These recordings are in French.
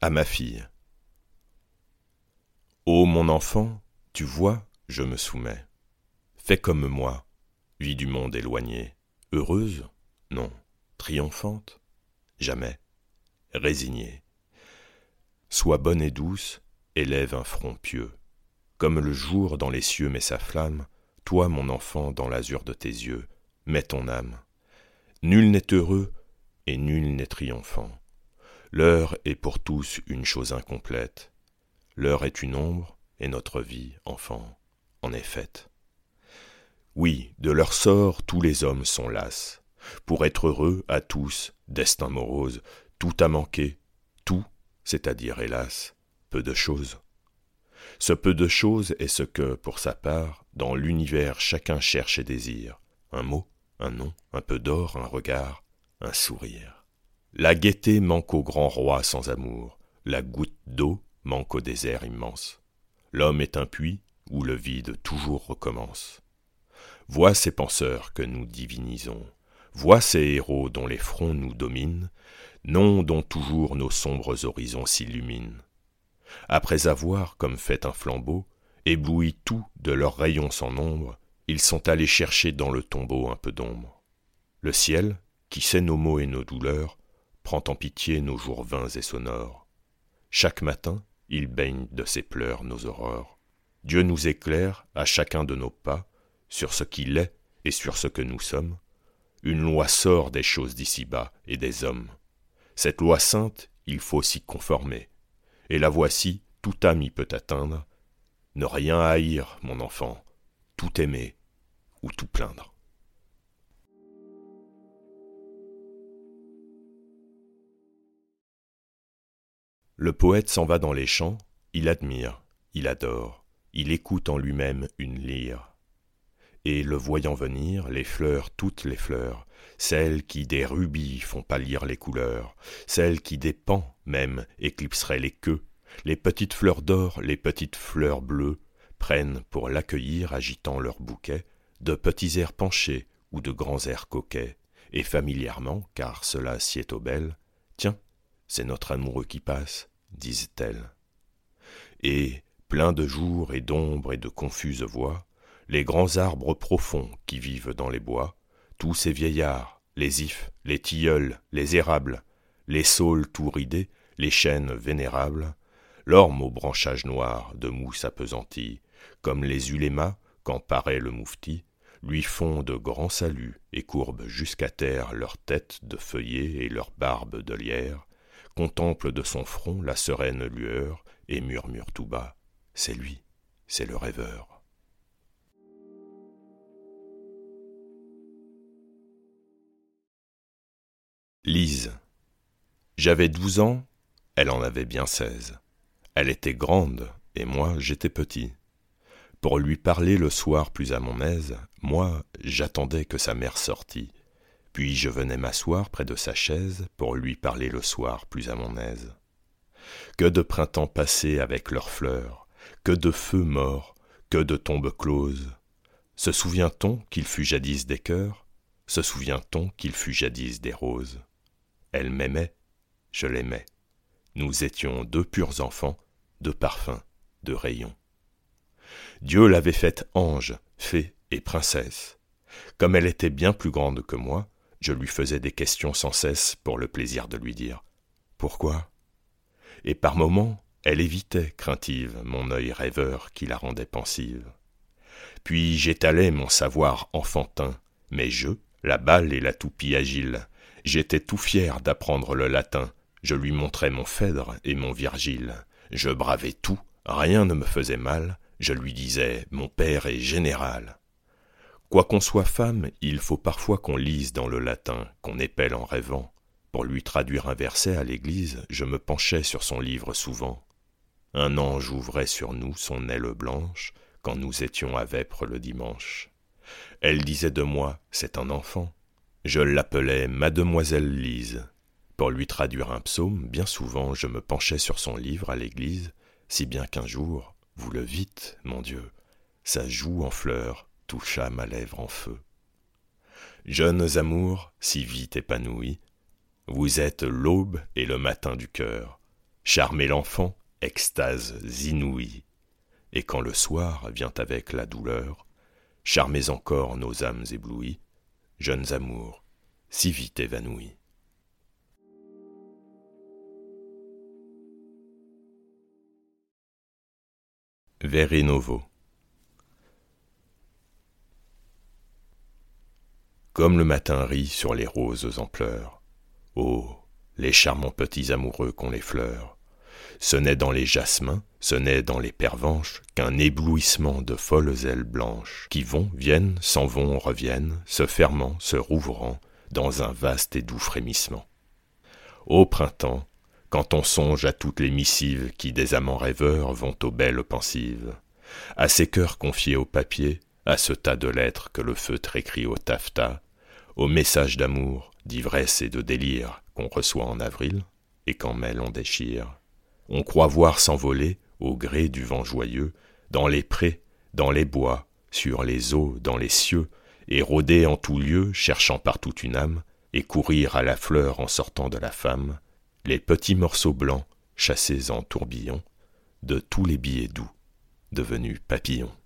à ma fille. Ô mon enfant, tu vois, je me soumets. Fais comme moi, vie du monde éloignée. Heureuse? Non. Triomphante? Jamais. Résignée. Sois bonne et douce, élève un front pieux. Comme le jour dans les cieux met sa flamme, toi, mon enfant, dans l'azur de tes yeux, mets ton âme. Nul n'est heureux et nul n'est triomphant. L'heure est pour tous une chose incomplète. L'heure est une ombre, et notre vie, enfant, en est faite. Oui, de leur sort tous les hommes sont las. Pour être heureux, à tous, destin morose, tout a manqué, tout, c'est-à-dire, hélas, peu de choses. Ce peu de choses est ce que, pour sa part, dans l'univers chacun cherche et désire. Un mot, un nom, un peu d'or, un regard, un sourire. La gaieté manque au grand roi sans amour, la goutte d'eau manque au désert immense. L'homme est un puits où le vide toujours recommence. Vois ces penseurs que nous divinisons, vois ces héros dont les fronts nous dominent, noms dont toujours nos sombres horizons s'illuminent. Après avoir, comme fait un flambeau, ébloui tout de leurs rayons sans nombre, ils sont allés chercher dans le tombeau un peu d'ombre. Le ciel, qui sait nos maux et nos douleurs, prend en pitié nos jours vains et sonores. Chaque matin, il baigne de ses pleurs nos aurores. Dieu nous éclaire à chacun de nos pas sur ce qu'il est et sur ce que nous sommes. Une loi sort des choses d'ici-bas et des hommes. Cette loi sainte, il faut s'y conformer. Et la voici, tout âme y peut atteindre. Ne rien haïr, mon enfant, tout aimer ou tout plaindre. Le poète s'en va dans les champs, il admire, il adore, il écoute en lui-même une lyre. Et le voyant venir, les fleurs, toutes les fleurs, celles qui des rubis font pâlir les couleurs, celles qui des pans même éclipseraient les queues, les petites fleurs d'or, les petites fleurs bleues, prennent pour l'accueillir agitant leur bouquet, de petits airs penchés ou de grands airs coquets, et familièrement, car cela sied aux belles, tiens, c'est notre amoureux qui passe, disent-elles. Et, pleins de jours et d'ombre et de confuses voix, les grands arbres profonds qui vivent dans les bois, tous ces vieillards, les ifs, les tilleuls, les érables, les saules tout ridés, les chênes vénérables, l'orme aux branchages noirs de mousse appesantie, comme les ulémas quand paraît le moufti, lui font de grands saluts et courbent jusqu'à terre leurs têtes de feuillets et leurs barbes de lierre, contemple de son front la sereine lueur et murmure tout bas C'est lui, c'est le rêveur. Lise. J'avais douze ans, elle en avait bien seize. Elle était grande, et moi j'étais petit. Pour lui parler le soir plus à mon aise, moi j'attendais que sa mère sortît, puis je venais m'asseoir près de sa chaise pour lui parler le soir plus à mon aise. Que de printemps passés avec leurs fleurs, que de feux morts, que de tombes closes. Se souvient-on qu'il fut jadis des cœurs? Se souvient-on qu'il fut jadis des roses? Elle m'aimait, je l'aimais. Nous étions deux purs enfants, de parfums, de rayons. Dieu l'avait faite ange, fée et princesse. Comme elle était bien plus grande que moi, je lui faisais des questions sans cesse pour le plaisir de lui dire Pourquoi? Et par moments, elle évitait, craintive, mon œil rêveur qui la rendait pensive. Puis j'étalais mon savoir enfantin, mes jeux, la balle et la toupie agile. J'étais tout fier d'apprendre le latin. Je lui montrais mon Phèdre et mon Virgile. Je bravais tout, rien ne me faisait mal. Je lui disais Mon père est général. Quoi qu'on soit femme, il faut parfois qu'on lise dans le latin, qu'on épelle en rêvant. Pour lui traduire un verset à l'église, je me penchais sur son livre souvent. Un ange ouvrait sur nous son aile blanche, quand nous étions à Vêpres le dimanche. Elle disait de moi, c'est un enfant. Je l'appelais Mademoiselle Lise. Pour lui traduire un psaume, bien souvent je me penchais sur son livre à l'église, si bien qu'un jour, vous le vîtes, mon Dieu, sa joue en fleurs toucha ma lèvre en feu. Jeunes amours, si vite épanouis, vous êtes l'aube et le matin du cœur. charmer l'enfant, extase inouïe. Et quand le soir vient avec la douleur, charmez encore nos âmes éblouies, jeunes amours, si vite évanouis. Vers Comme le matin rit sur les roses en pleurs, oh, les charmants petits amoureux qu'ont les fleurs, ce n'est dans les jasmins, ce n'est dans les pervenches qu'un éblouissement de folles ailes blanches qui vont, viennent, s'en vont, reviennent, se fermant, se rouvrant dans un vaste et doux frémissement. Au printemps, quand on songe à toutes les missives qui des amants rêveurs vont aux belles pensives, à ces cœurs confiés au papier, à ce tas de lettres que le feutre écrit au taffetas, aux messages d'amour, d'ivresse et de délire qu'on reçoit en avril, et qu'en mai l'on déchire, on croit voir s'envoler, au gré du vent joyeux, dans les prés, dans les bois, sur les eaux, dans les cieux, et rôder en tout lieu, cherchant partout une âme, et courir à la fleur en sortant de la femme, les petits morceaux blancs chassés en tourbillons de tous les billets doux devenus papillons.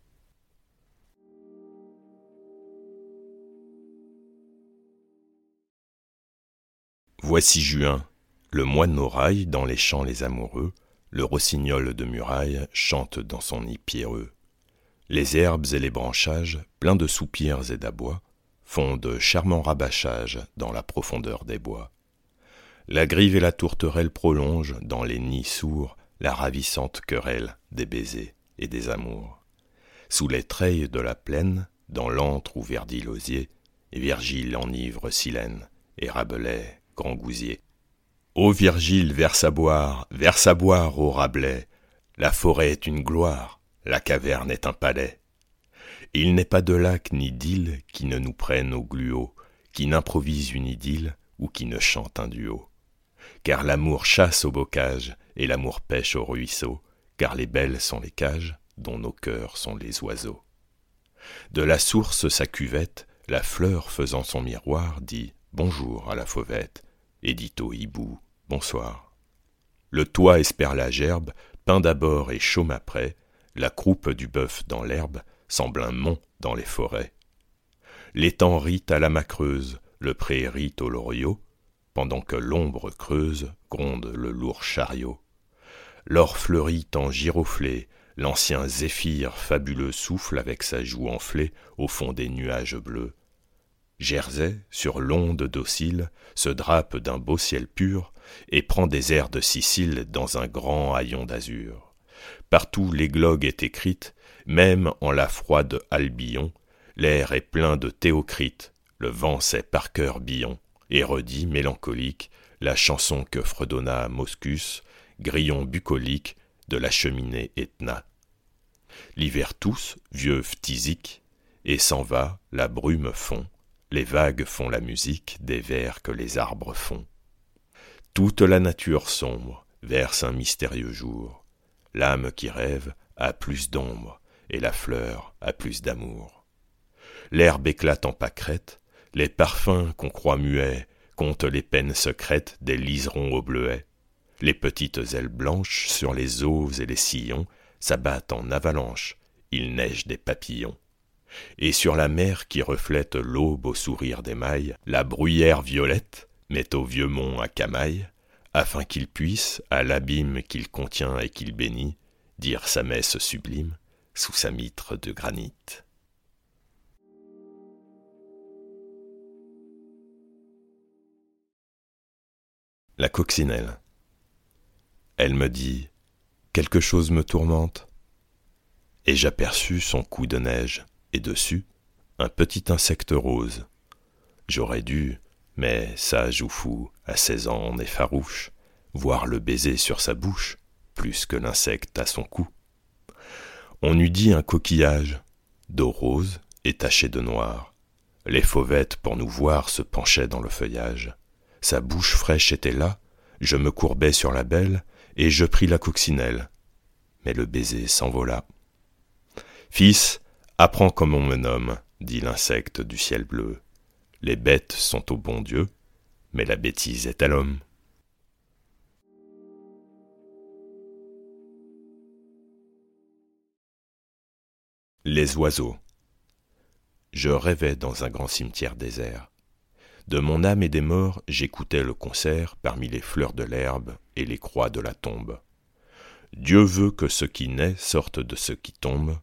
Voici juin, le mois de Norail dans les champs les amoureux, le rossignol de muraille chante dans son nid pierreux. Les herbes et les branchages, pleins de soupirs et d'abois, font de charmants rabâchages dans la profondeur des bois. La grive et la tourterelle prolongent dans les nids sourds la ravissante querelle des baisers et des amours. Sous les treilles de la plaine, dans l'antre où verdit l'osier, Virgile enivre Silène et Rabelais grand gousier. Ô Virgile, verse à boire, verse à boire, ô Rabelais, la forêt est une gloire, la caverne est un palais. Il n'est pas de lac ni d'île qui ne nous prenne au gluot, qui n'improvise une idylle ou qui ne chante un duo car l'amour chasse au bocage et l'amour pêche au ruisseau, car les belles sont les cages dont nos cœurs sont les oiseaux. De la source sa cuvette, la fleur faisant son miroir dit bonjour à la fauvette, et dit au hibou bonsoir. Le toit espère la gerbe, peint d'abord et chaume après, la croupe du bœuf dans l'herbe semble un mont dans les forêts. L'étang rit à la macreuse, le pré rit au loriot, pendant que l'ombre creuse gronde le lourd chariot. L'or fleurit en giroflée, l'ancien zéphyr fabuleux souffle avec sa joue enflée au fond des nuages bleus. Jersey, sur l'onde docile, se drape d'un beau ciel pur et prend des airs de Sicile dans un grand haillon d'azur. Partout l'églogue est écrite, même en la froide Albion, l'air est plein de Théocrite, le vent sait par cœur Billon et redit mélancolique la chanson que fredonna Moscus, grillon bucolique de la cheminée Etna. L'hiver tous, vieux phtisique, et s'en va, la brume fond, les vagues font la musique des vers que les arbres font. Toute la nature sombre verse un mystérieux jour, l'âme qui rêve a plus d'ombre, et la fleur a plus d'amour. L'herbe éclate en pâquerettes, les parfums qu'on croit muets comptent les peines secrètes des liserons au bleuet. Les petites ailes blanches sur les eaux et les sillons s'abattent en avalanche, il neige des papillons. Et sur la mer qui reflète l'aube au sourire des mailles, la bruyère violette met au vieux mont à camaille, afin qu'il puisse, à l'abîme qu'il contient et qu'il bénit, dire sa messe sublime sous sa mitre de granit. La coccinelle. Elle me dit Quelque chose me tourmente. Et j'aperçus son cou de neige, et dessus, un petit insecte rose. J'aurais dû, mais sage ou fou, à seize ans on est farouche, voir le baiser sur sa bouche, plus que l'insecte à son cou. On eût dit un coquillage, d'eau rose et taché de noir. Les fauvettes, pour nous voir, se penchaient dans le feuillage. Sa bouche fraîche était là, je me courbai sur la belle, et je pris la coccinelle. Mais le baiser s'envola. Fils, Apprends comme on me nomme, dit l'insecte du ciel bleu. Les bêtes sont au bon Dieu, mais la bêtise est à l'homme. Les oiseaux. Je rêvais dans un grand cimetière désert. De mon âme et des morts, j'écoutais le concert parmi les fleurs de l'herbe et les croix de la tombe. Dieu veut que ce qui naît sorte de ce qui tombe,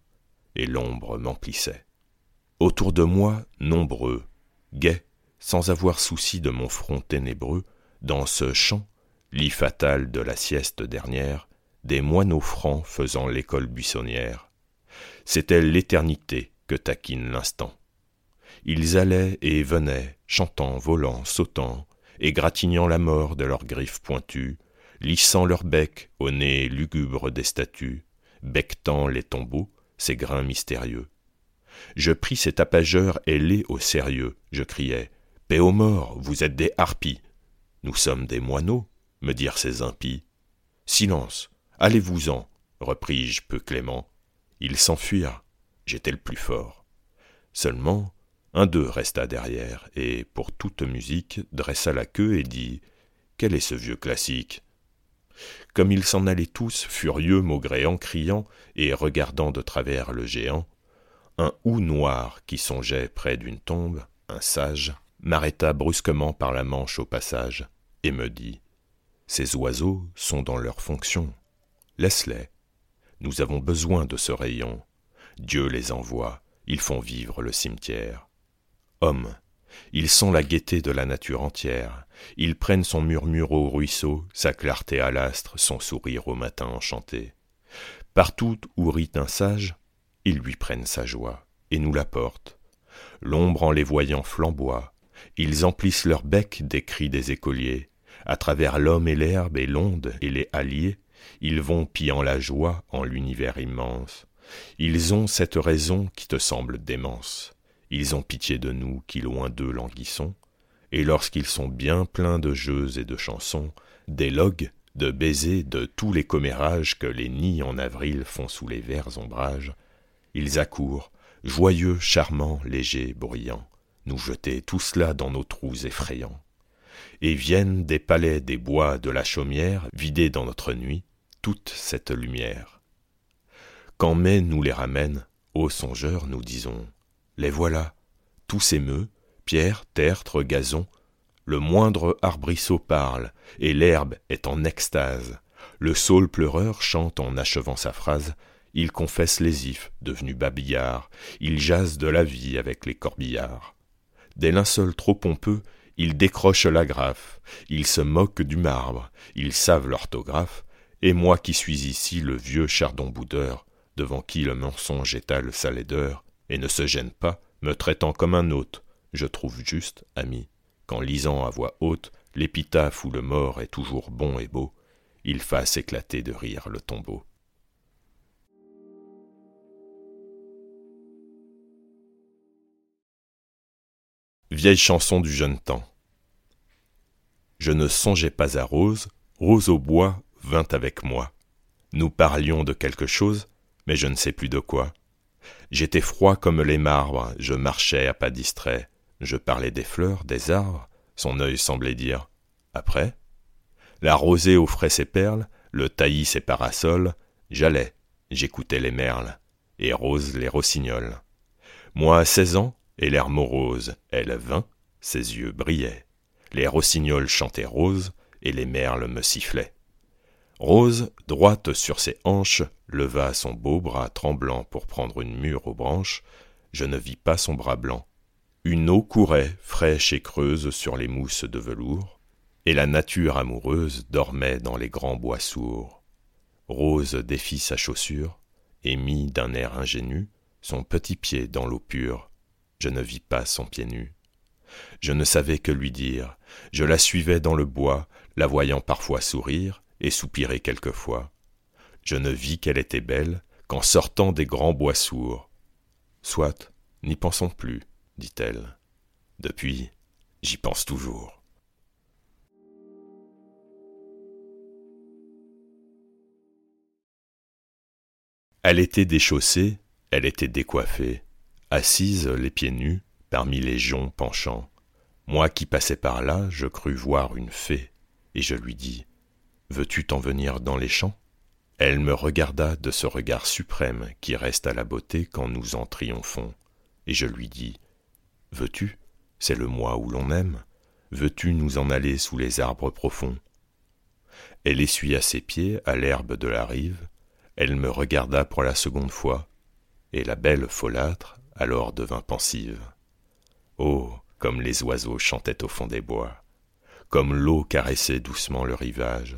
et l'ombre m'emplissait. Autour de moi, nombreux, gais, sans avoir souci de mon front ténébreux, dans ce champ, lit fatal de la sieste dernière, des moineaux francs faisant l'école buissonnière. C'était l'éternité que taquine l'instant. Ils allaient et venaient, chantant, volant, sautant, égratignant la mort de leurs griffes pointues, lissant leur bec au nez lugubre des statues, bectant les tombeaux, ces grains mystérieux. Je pris ces tapageurs ailés au sérieux, je criai Paix aux morts, vous êtes des harpies. Nous sommes des moineaux, me dirent ces impies. Silence, allez-vous-en, repris-je peu clément. Ils s'enfuirent, j'étais le plus fort. Seulement, un d'eux resta derrière, et, pour toute musique, dressa la queue et dit Quel est ce vieux classique? Comme ils s'en allaient tous, furieux, maugréant, criant, et regardant de travers le géant, un hou noir qui songeait près d'une tombe, un sage, m'arrêta brusquement par la manche au passage, et me dit Ces oiseaux sont dans leur fonction. Laisse-les. Nous avons besoin de ce rayon. Dieu les envoie, ils font vivre le cimetière. Hommes, ils sont la gaieté de la nature entière. Ils prennent son murmure au ruisseau, sa clarté à l'astre, son sourire au matin enchanté. Partout où rit un sage, ils lui prennent sa joie et nous l'apportent. L'ombre en les voyant flamboie, ils emplissent leur bec des cris des écoliers. À travers l'homme et l'herbe et l'onde et les halliers, ils vont pillant la joie en l'univers immense. Ils ont cette raison qui te semble démence. Ils ont pitié de nous qui loin d'eux languissons, et lorsqu'ils sont bien pleins de jeux et de chansons, d'élogues, de baisers, de tous les commérages que les nids en avril font sous les verts ombrages, ils accourent, joyeux, charmants, légers, bruyants, nous jeter tout cela dans nos trous effrayants. Et viennent des palais, des bois, de la chaumière, vider dans notre nuit toute cette lumière. Quand mai nous les ramène, ô songeurs, nous disons, les voilà, tous ces meux, pierres, tertres, gazon, le moindre arbrisseau parle, et l'herbe est en extase. Le saule pleureur chante en achevant sa phrase, il confesse les ifs, devenu babillard, il jase de la vie avec les corbillards. Des linceuls trop pompeux, ils décrochent l'agrafe, ils se moquent du marbre, ils savent l'orthographe, et moi qui suis ici le vieux chardon boudeur, devant qui le mensonge étale sa laideur, et ne se gêne pas, me traitant comme un hôte. Je trouve juste, ami, qu'en lisant à voix haute l'épitaphe où le mort est toujours bon et beau, il fasse éclater de rire le tombeau. Vieille chanson du jeune temps. Je ne songeais pas à Rose, Rose au bois vint avec moi. Nous parlions de quelque chose, mais je ne sais plus de quoi. J'étais froid comme les marbres, je marchais à pas distrait, je parlais des fleurs, des arbres, son œil semblait dire Après? La rosée offrait ses perles, le taillis ses parasols, j'allais, j'écoutais les merles, et Rose les rossignols. Moi, seize ans, et l'air morose, elle vint, ses yeux brillaient. Les rossignols chantaient rose, et les merles me sifflaient. Rose, droite sur ses hanches, leva son beau bras tremblant pour prendre une mûre aux branches. Je ne vis pas son bras blanc. Une eau courait, fraîche et creuse, sur les mousses de velours, et la nature amoureuse dormait dans les grands bois sourds. Rose défit sa chaussure, et mit d'un air ingénu son petit pied dans l'eau pure. Je ne vis pas son pied nu. Je ne savais que lui dire. Je la suivais dans le bois, la voyant parfois sourire, et soupirer quelquefois. Je ne vis qu'elle était belle qu'en sortant des grands bois sourds. Soit, n'y pensons plus, dit-elle. Depuis, j'y pense toujours. Elle était déchaussée, elle était décoiffée, assise les pieds nus, parmi les joncs penchants. Moi qui passais par là, je crus voir une fée, et je lui dis Veux-tu t'en venir dans les champs? Elle me regarda de ce regard suprême qui reste à la beauté quand nous en triomphons, et je lui dis Veux-tu? C'est le mois où l'on aime. Veux-tu nous en aller sous les arbres profonds Elle essuya ses pieds à l'herbe de la rive, elle me regarda pour la seconde fois, et la belle folâtre alors devint pensive. Oh, comme les oiseaux chantaient au fond des bois, comme l'eau caressait doucement le rivage,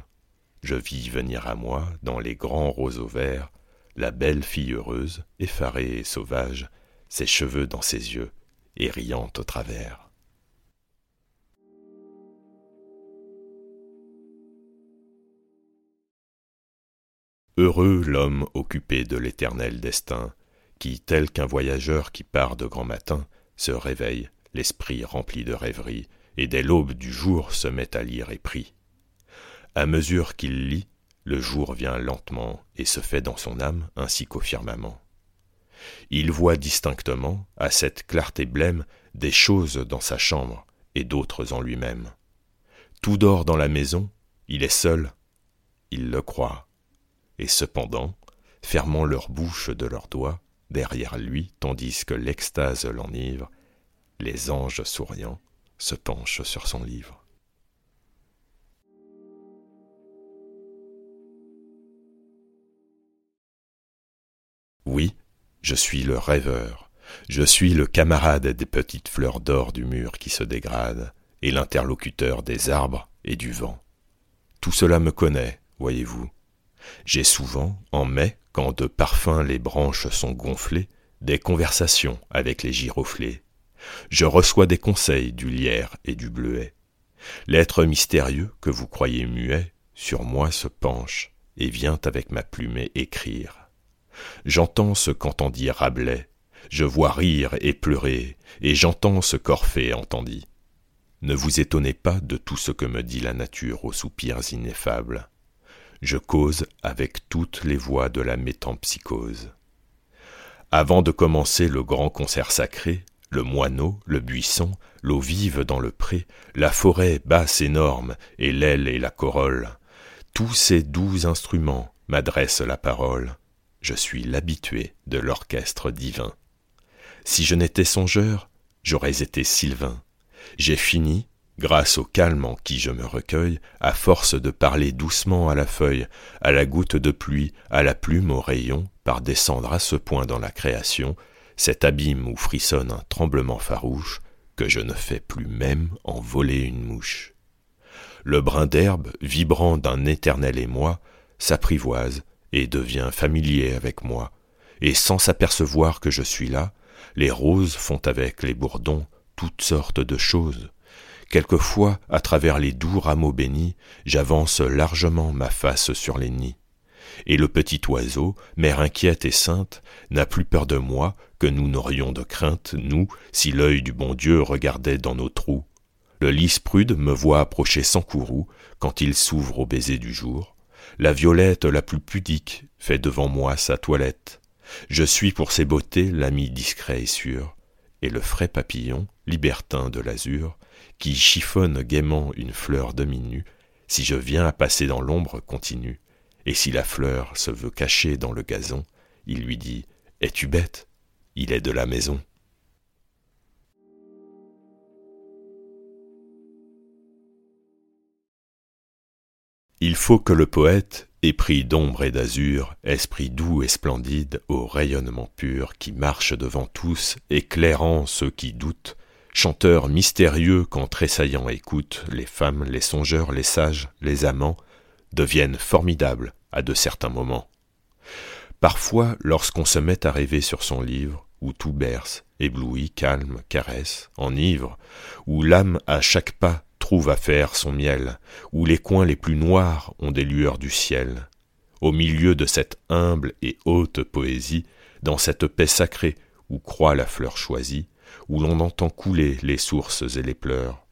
je vis venir à moi, dans les grands roseaux verts, la belle fille heureuse, effarée et sauvage, ses cheveux dans ses yeux, et riant au travers. Heureux l'homme occupé de l'éternel destin, qui, tel qu'un voyageur qui part de grand matin, se réveille, l'esprit rempli de rêverie, et dès l'aube du jour se met à lire et prie. À mesure qu'il lit, le jour vient lentement et se fait dans son âme ainsi qu'au firmament. Il voit distinctement, à cette clarté blême, des choses dans sa chambre et d'autres en lui-même. Tout dort dans la maison, il est seul, il le croit, et cependant, fermant leur bouche de leurs doigts, derrière lui, tandis que l'extase l'enivre, les anges souriants se penchent sur son livre. Oui, je suis le rêveur, je suis le camarade des petites fleurs d'or du mur qui se dégradent, et l'interlocuteur des arbres et du vent. Tout cela me connaît, voyez-vous. J'ai souvent, en mai, quand de parfums les branches sont gonflées, des conversations avec les giroflées. Je reçois des conseils du lierre et du bleuet. L'être mystérieux que vous croyez muet sur moi se penche et vient avec ma plume écrire. J'entends ce qu'entendit Rabelais, je vois rire et pleurer, et j'entends ce qu'Orphée entendit. Ne vous étonnez pas de tout ce que me dit la nature aux soupirs ineffables. Je cause avec toutes les voix de la métempsychose. Avant de commencer le grand concert sacré, le moineau, le buisson, l'eau vive dans le pré, la forêt basse énorme, et l'aile et la corolle, tous ces doux instruments m'adressent la parole, je suis l'habitué de l'orchestre divin. Si je n'étais songeur, j'aurais été Sylvain. J'ai fini, grâce au calme en qui je me recueille, à force de parler doucement à la feuille, à la goutte de pluie, à la plume au rayon, par descendre à ce point dans la création, cet abîme où frissonne un tremblement farouche, que je ne fais plus même en voler une mouche. Le brin d'herbe, vibrant d'un éternel émoi, s'apprivoise, et devient familier avec moi, et sans s'apercevoir que je suis là, les roses font avec les bourdons toutes sortes de choses. Quelquefois, à travers les doux rameaux bénis, j'avance largement ma face sur les nids. Et le petit oiseau, mère inquiète et sainte, n'a plus peur de moi que nous n'aurions de crainte, nous, si l'œil du bon Dieu regardait dans nos trous. Le lys prude me voit approcher sans courroux quand il s'ouvre au baiser du jour, la violette la plus pudique fait devant moi sa toilette. Je suis pour ses beautés l'ami discret et sûr, et le frais papillon, libertin de l'azur, qui chiffonne gaiement une fleur demi-nue, si je viens à passer dans l'ombre continue, et si la fleur se veut cacher dans le gazon, il lui dit Es-tu bête? Il est de la maison. Il faut que le poète, épris d'ombre et d'azur, esprit doux et splendide, au rayonnement pur, qui marche devant tous, éclairant ceux qui doutent, chanteur mystérieux qu'en tressaillant écoute les femmes, les songeurs, les sages, les amants, deviennent formidables à de certains moments. Parfois, lorsqu'on se met à rêver sur son livre, où tout berce, ébloui, calme, caresse, enivre, où l'âme à chaque pas à faire son miel, où les coins les plus noirs ont des lueurs du ciel. Au milieu de cette humble et haute poésie, dans cette paix sacrée où croît la fleur choisie, où l'on entend couler les sources et les pleurs,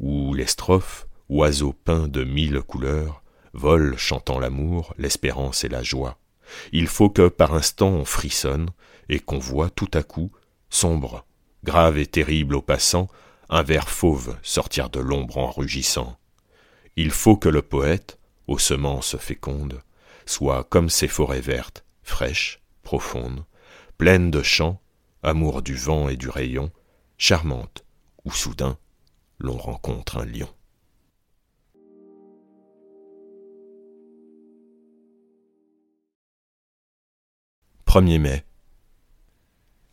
où les strophes, oiseaux peints de mille couleurs, volent chantant l'amour, l'espérance et la joie. Il faut que par instant on frissonne, et qu'on voit tout à coup, sombre, grave et terrible au passant, un ver fauve sortir de l'ombre en rugissant. Il faut que le poète, aux semences fécondes, soit comme ces forêts vertes, fraîches, profondes, pleines de chants, amour du vent et du rayon, charmantes, où soudain l'on rencontre un lion. 1er mai.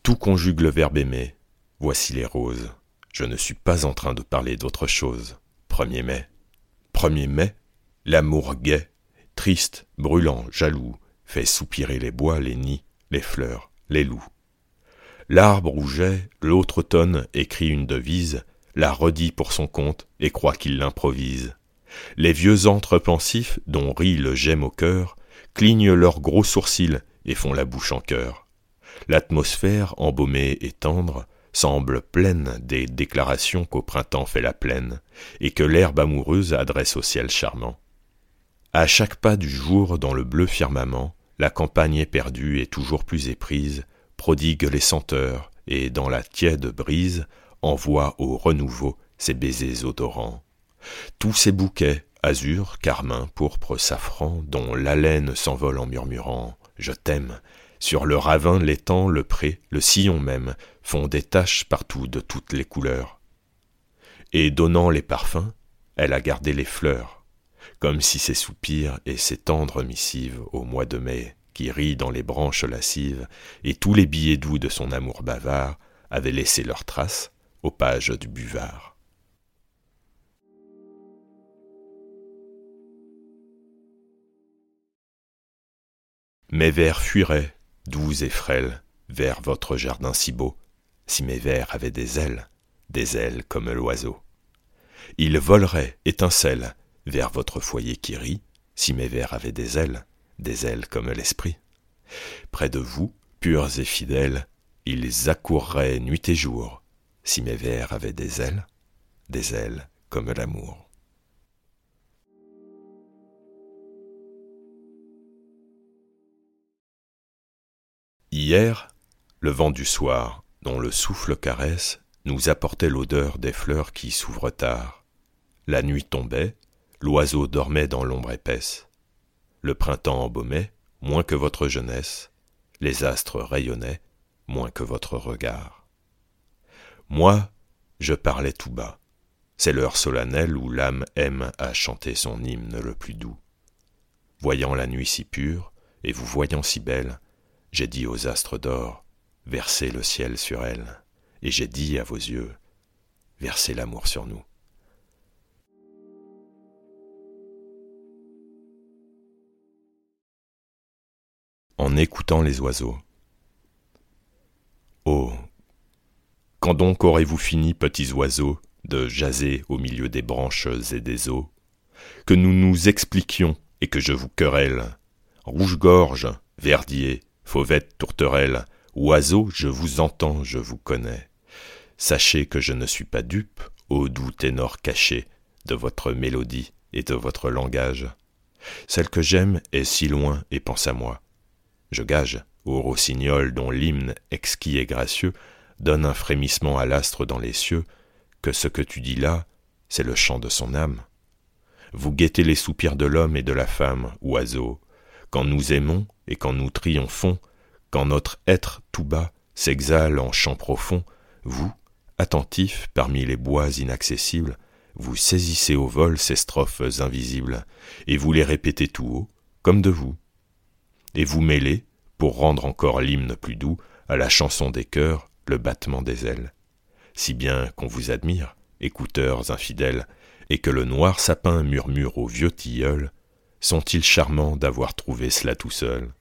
Tout conjugue le verbe aimer. Voici les roses. Je ne suis pas en train de parler d'autre chose. 1er mai. 1er mai, l'amour gai, triste, brûlant, jaloux, fait soupirer les bois, les nids, les fleurs, les loups. L'arbre rouget, l'autre automne, écrit une devise, la redit pour son compte et croit qu'il l'improvise. Les vieux antres pensifs, dont rit le gemme au cœur, clignent leurs gros sourcils et font la bouche en cœur. L'atmosphère, embaumée et tendre, semble pleine des déclarations qu'au printemps fait la plaine, et que l'herbe amoureuse adresse au ciel charmant. À chaque pas du jour dans le bleu firmament, la campagne éperdue et toujours plus éprise, prodigue les senteurs, et dans la tiède brise, envoie au renouveau ses baisers odorants. Tous ces bouquets, azur, carmin, pourpre, safran, dont l'haleine s'envole en murmurant je t'aime. Sur le ravin, l'étang, le pré, le sillon même, font des taches partout de toutes les couleurs. Et donnant les parfums, elle a gardé les fleurs, comme si ses soupirs et ses tendres missives au mois de mai, qui rit dans les branches lascives, et tous les billets doux de son amour bavard avaient laissé leurs traces aux pages du buvard. Mes vers fuiraient, doux et frêles, vers votre jardin si beau, si mes vers avaient des ailes, des ailes comme l'oiseau. Ils voleraient, étincelles, vers votre foyer qui rit, si mes vers avaient des ailes, des ailes comme l'esprit. Près de vous, purs et fidèles, ils accourraient nuit et jour, si mes vers avaient des ailes, des ailes comme l'amour. Hier, le vent du soir, dont le souffle caresse, nous apportait l'odeur des fleurs qui s'ouvrent tard. La nuit tombait, l'oiseau dormait dans l'ombre épaisse. Le printemps embaumait, moins que votre jeunesse, les astres rayonnaient, moins que votre regard. Moi, je parlais tout bas. C'est l'heure solennelle où l'âme aime à chanter son hymne le plus doux. Voyant la nuit si pure, et vous voyant si belle, j'ai dit aux astres d'or, versez le ciel sur elle, et j'ai dit à vos yeux, versez l'amour sur nous. En écoutant les oiseaux. Oh. Quand donc aurez-vous fini, petits oiseaux, de jaser au milieu des branches et des eaux, que nous nous expliquions et que je vous querelle, rouge-gorge, verdier, fauvette, tourterelle, oiseau, je vous entends, je vous connais. Sachez que je ne suis pas dupe, ô doux ténor caché, de votre mélodie et de votre langage. Celle que j'aime est si loin et pense à moi. Je gage, ô rossignol dont l'hymne exquis et gracieux donne un frémissement à l'astre dans les cieux, que ce que tu dis là, c'est le chant de son âme. Vous guettez les soupirs de l'homme et de la femme, oiseau, quand nous aimons et quand nous triomphons, quand notre être tout bas s'exhale en chant profond, vous, attentifs parmi les bois inaccessibles, vous saisissez au vol ces strophes invisibles, et vous les répétez tout haut, comme de vous. Et vous mêlez, pour rendre encore l'hymne plus doux, à la chanson des cœurs, le battement des ailes. Si bien qu'on vous admire, écouteurs infidèles, et que le noir sapin murmure au vieux tilleul, sont-ils charmants d'avoir trouvé cela tout seul,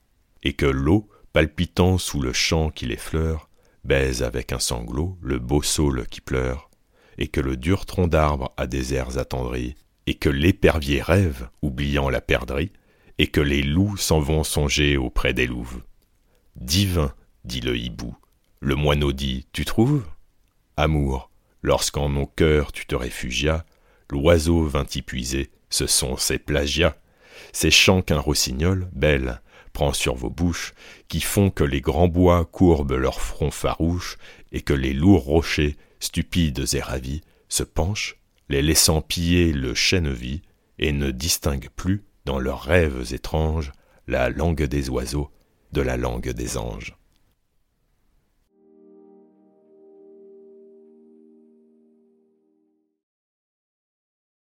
et que l'eau, palpitant sous le champ qui les fleure, baise avec un sanglot le beau saule qui pleure, et que le dur tronc d'arbre a des airs attendris, et que l'épervier rêve, oubliant la perdrix, et que les loups s'en vont songer auprès des louves. Divin, dit le hibou, le moineau dit, tu trouves? Amour, lorsqu'en mon cœur tu te réfugias, l'oiseau vint y puiser, ce sont ses plagiats ces chants qu'un rossignol, belle, prend sur vos bouches, qui font que les grands bois courbent leurs fronts farouches, et que les lourds rochers, stupides et ravis, se penchent, les laissant piller le chêne-vie, et ne distinguent plus, dans leurs rêves étranges, la langue des oiseaux, de la langue des anges.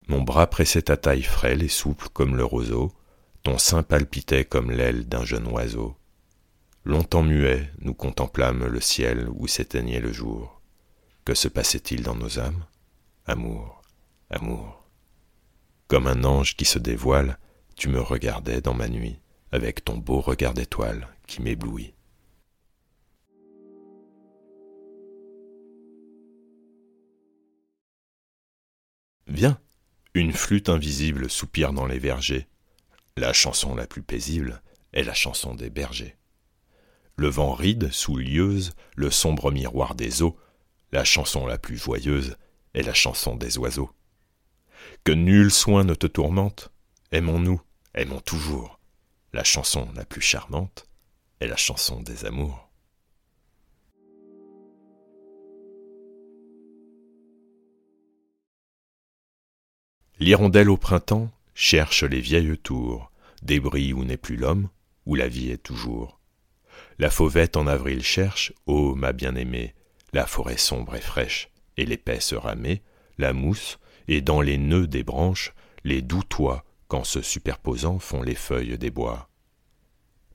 Mon bras pressait ta taille frêle et souple comme le roseau, ton sein palpitait comme l'aile d'un jeune oiseau. Longtemps muets, nous contemplâmes le ciel où s'éteignait le jour. Que se passait-il dans nos âmes? Amour, amour. Comme un ange qui se dévoile, tu me regardais dans ma nuit, avec ton beau regard d'étoile qui m'éblouit. Viens, une flûte invisible soupire dans les vergers. La chanson la plus paisible est la chanson des bergers. Le vent ride sous lieuse le sombre miroir des eaux. La chanson la plus joyeuse est la chanson des oiseaux. Que nul soin ne te tourmente, aimons-nous, aimons toujours. La chanson la plus charmante est la chanson des amours. L'hirondelle au printemps cherche les vieilles tours, débris où n'est plus l'homme, où la vie est toujours. La fauvette en avril cherche, ô ma bien-aimée, la forêt sombre et fraîche, et l'épaisse ramée, la mousse, et dans les nœuds des branches, les doux toits, qu'en se superposant font les feuilles des bois.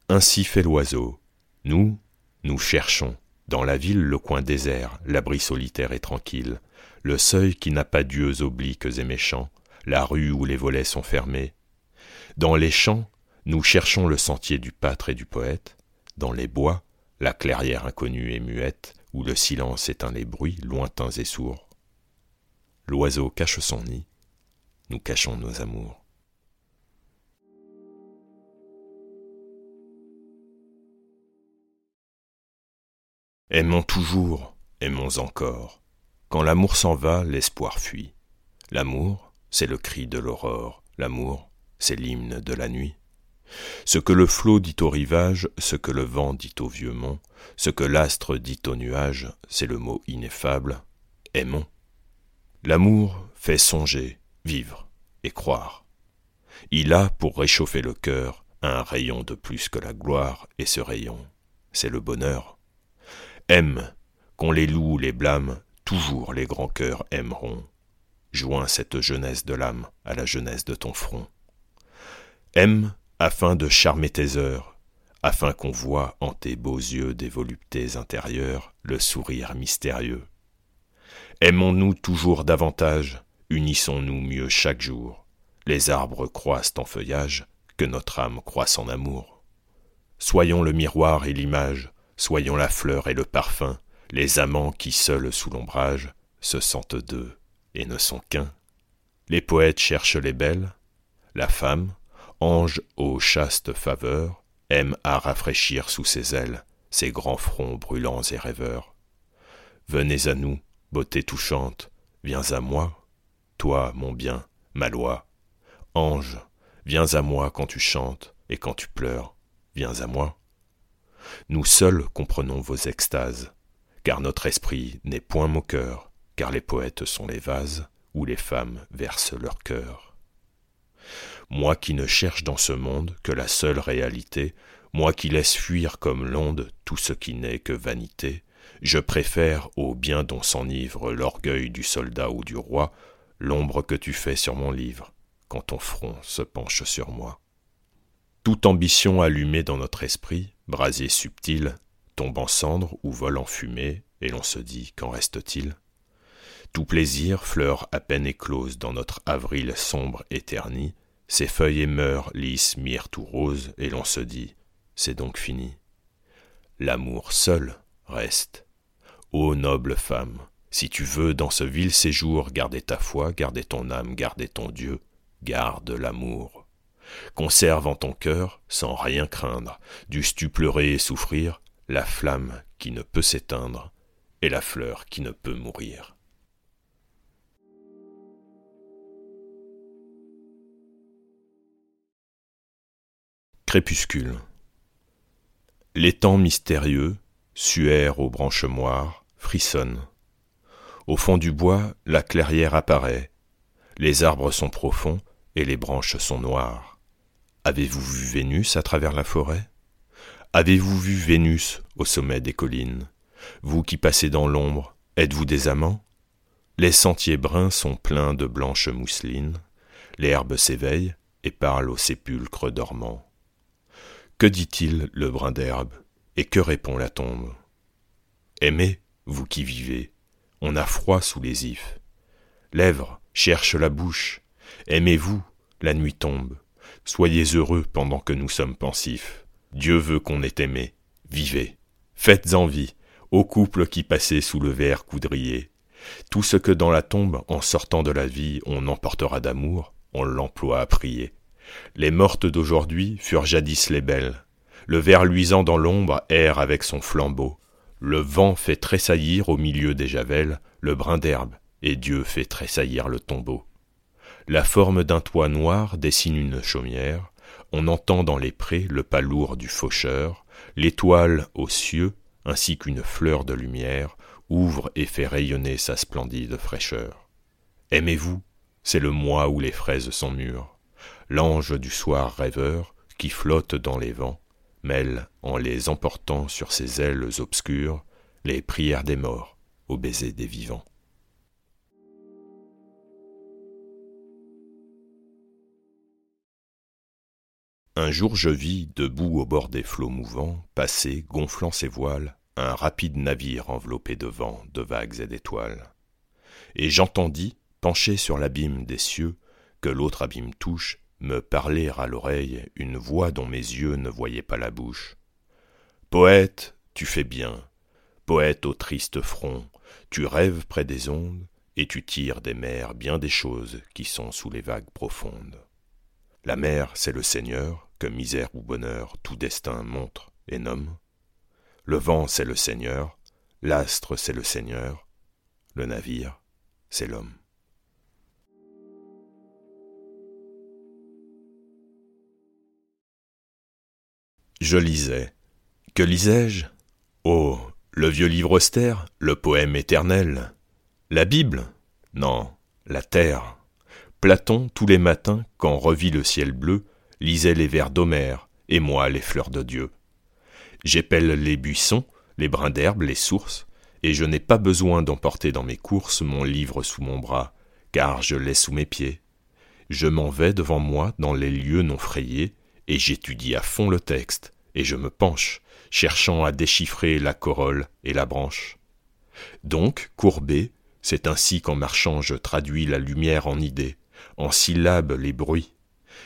Ainsi fait l'oiseau. Nous, nous cherchons, dans la ville le coin désert, l'abri solitaire et tranquille, le seuil qui n'a pas d'yeux obliques et méchants, la rue où les volets sont fermés. Dans les champs, nous cherchons le sentier du pâtre et du poète, dans les bois, la clairière inconnue et muette, où le silence éteint les bruits lointains et sourds. L'oiseau cache son nid, nous cachons nos amours. Aimons toujours, aimons encore. Quand l'amour s'en va, l'espoir fuit. L'amour, c'est le cri de l'aurore, l'amour, c'est l'hymne de la nuit. Ce que le flot dit au rivage, ce que le vent dit au vieux mont, ce que l'astre dit au nuage, c'est le mot ineffable, aimons. L'amour fait songer, vivre et croire. Il a, pour réchauffer le cœur, un rayon de plus que la gloire, et ce rayon, c'est le bonheur. Aime, qu'on les loue, les blâme, toujours les grands cœurs aimeront. Joins cette jeunesse de l'âme à la jeunesse de ton front. Aime afin de charmer tes heures, afin qu'on voie en tes beaux yeux des voluptés intérieures le sourire mystérieux. Aimons-nous toujours davantage, unissons-nous mieux chaque jour. Les arbres croissent en feuillage, que notre âme croisse en amour. Soyons le miroir et l'image, soyons la fleur et le parfum, les amants qui seuls sous l'ombrage se sentent deux et ne sont qu'un. Les poètes cherchent les belles, la femme, ange aux chastes faveurs, aime à rafraîchir sous ses ailes ses grands fronts brûlants et rêveurs. Venez à nous, beauté touchante, viens à moi, toi, mon bien, ma loi. Ange, viens à moi quand tu chantes et quand tu pleures, viens à moi. Nous seuls comprenons vos extases, car notre esprit n'est point moqueur, car les poètes sont les vases où les femmes versent leur cœur. Moi qui ne cherche dans ce monde que la seule réalité, moi qui laisse fuir comme l'onde tout ce qui n'est que vanité, je préfère au bien dont s'enivre l'orgueil du soldat ou du roi, l'ombre que tu fais sur mon livre, quand ton front se penche sur moi. Toute ambition allumée dans notre esprit, brasier subtil, tombe en cendres ou vole en fumée, et l'on se dit qu'en reste-t-il? Tout plaisir, fleur à peine éclose dans notre avril sombre et terni, ses feuilles meurent, lisses, myrtes ou roses, et l'on se dit, c'est donc fini. L'amour seul reste. Ô noble femme, si tu veux dans ce vil séjour garder ta foi, garder ton âme, garder ton Dieu, garde l'amour. Conserve en ton cœur, sans rien craindre, dusse-tu pleurer et souffrir, la flamme qui ne peut s'éteindre, et la fleur qui ne peut mourir. Crépuscule. L'étang mystérieux, suaire aux branches moires, frissonne. Au fond du bois, la clairière apparaît. Les arbres sont profonds et les branches sont noires. Avez-vous vu Vénus à travers la forêt? Avez-vous vu Vénus au sommet des collines? Vous qui passez dans l'ombre, êtes-vous des amants? Les sentiers bruns sont pleins de blanches mousselines, l'herbe s'éveille et parle au sépulcre dormant. Que dit-il le brin d'herbe? Et que répond la tombe? Aimez, vous qui vivez, on a froid sous les ifs. Lèvres, cherche la bouche, aimez-vous, la nuit tombe. Soyez heureux pendant que nous sommes pensifs. Dieu veut qu'on ait aimé. Vivez. Faites envie aux couples qui passaient sous le verre coudrier. Tout ce que dans la tombe, en sortant de la vie, on emportera d'amour, on l'emploie à prier. Les mortes d'aujourd'hui furent jadis les belles. Le ver luisant dans l'ombre erre avec son flambeau. Le vent fait tressaillir au milieu des javelles le brin d'herbe, et Dieu fait tressaillir le tombeau. La forme d'un toit noir dessine une chaumière, on entend dans les prés le pas lourd du faucheur, l'étoile aux cieux, ainsi qu'une fleur de lumière, ouvre et fait rayonner sa splendide fraîcheur. Aimez-vous, c'est le mois où les fraises sont mûres. L'ange du soir rêveur, qui flotte dans les vents, mêle, en les emportant sur ses ailes obscures, les prières des morts au baiser des vivants. Un jour je vis, debout au bord des flots mouvants, passer, gonflant ses voiles, un rapide navire enveloppé de vent, de vagues et d'étoiles. Et j'entendis, penché sur l'abîme des cieux, que l'autre abîme touche, me parler à l'oreille une voix dont mes yeux ne voyaient pas la bouche. Poète, tu fais bien, poète au triste front, tu rêves près des ondes, et tu tires des mers bien des choses qui sont sous les vagues profondes. La mer, c'est le Seigneur, que misère ou bonheur tout destin montre et nomme. Le vent, c'est le Seigneur, l'astre, c'est le Seigneur, le navire, c'est l'homme. Je lisais. Que lisais-je? Oh, le vieux livre austère, le poème éternel. La Bible? Non, la terre. Platon, tous les matins, quand revit le ciel bleu, lisait les vers d'Homère, et moi les fleurs de Dieu. J'épelle les buissons, les brins d'herbe, les sources, et je n'ai pas besoin d'emporter dans mes courses mon livre sous mon bras, car je l'ai sous mes pieds. Je m'en vais devant moi dans les lieux non frayés, et j'étudie à fond le texte, et je me penche, cherchant à déchiffrer la corolle et la branche. Donc, courbé, c'est ainsi qu'en marchant je traduis la lumière en idées, en syllabes les bruits.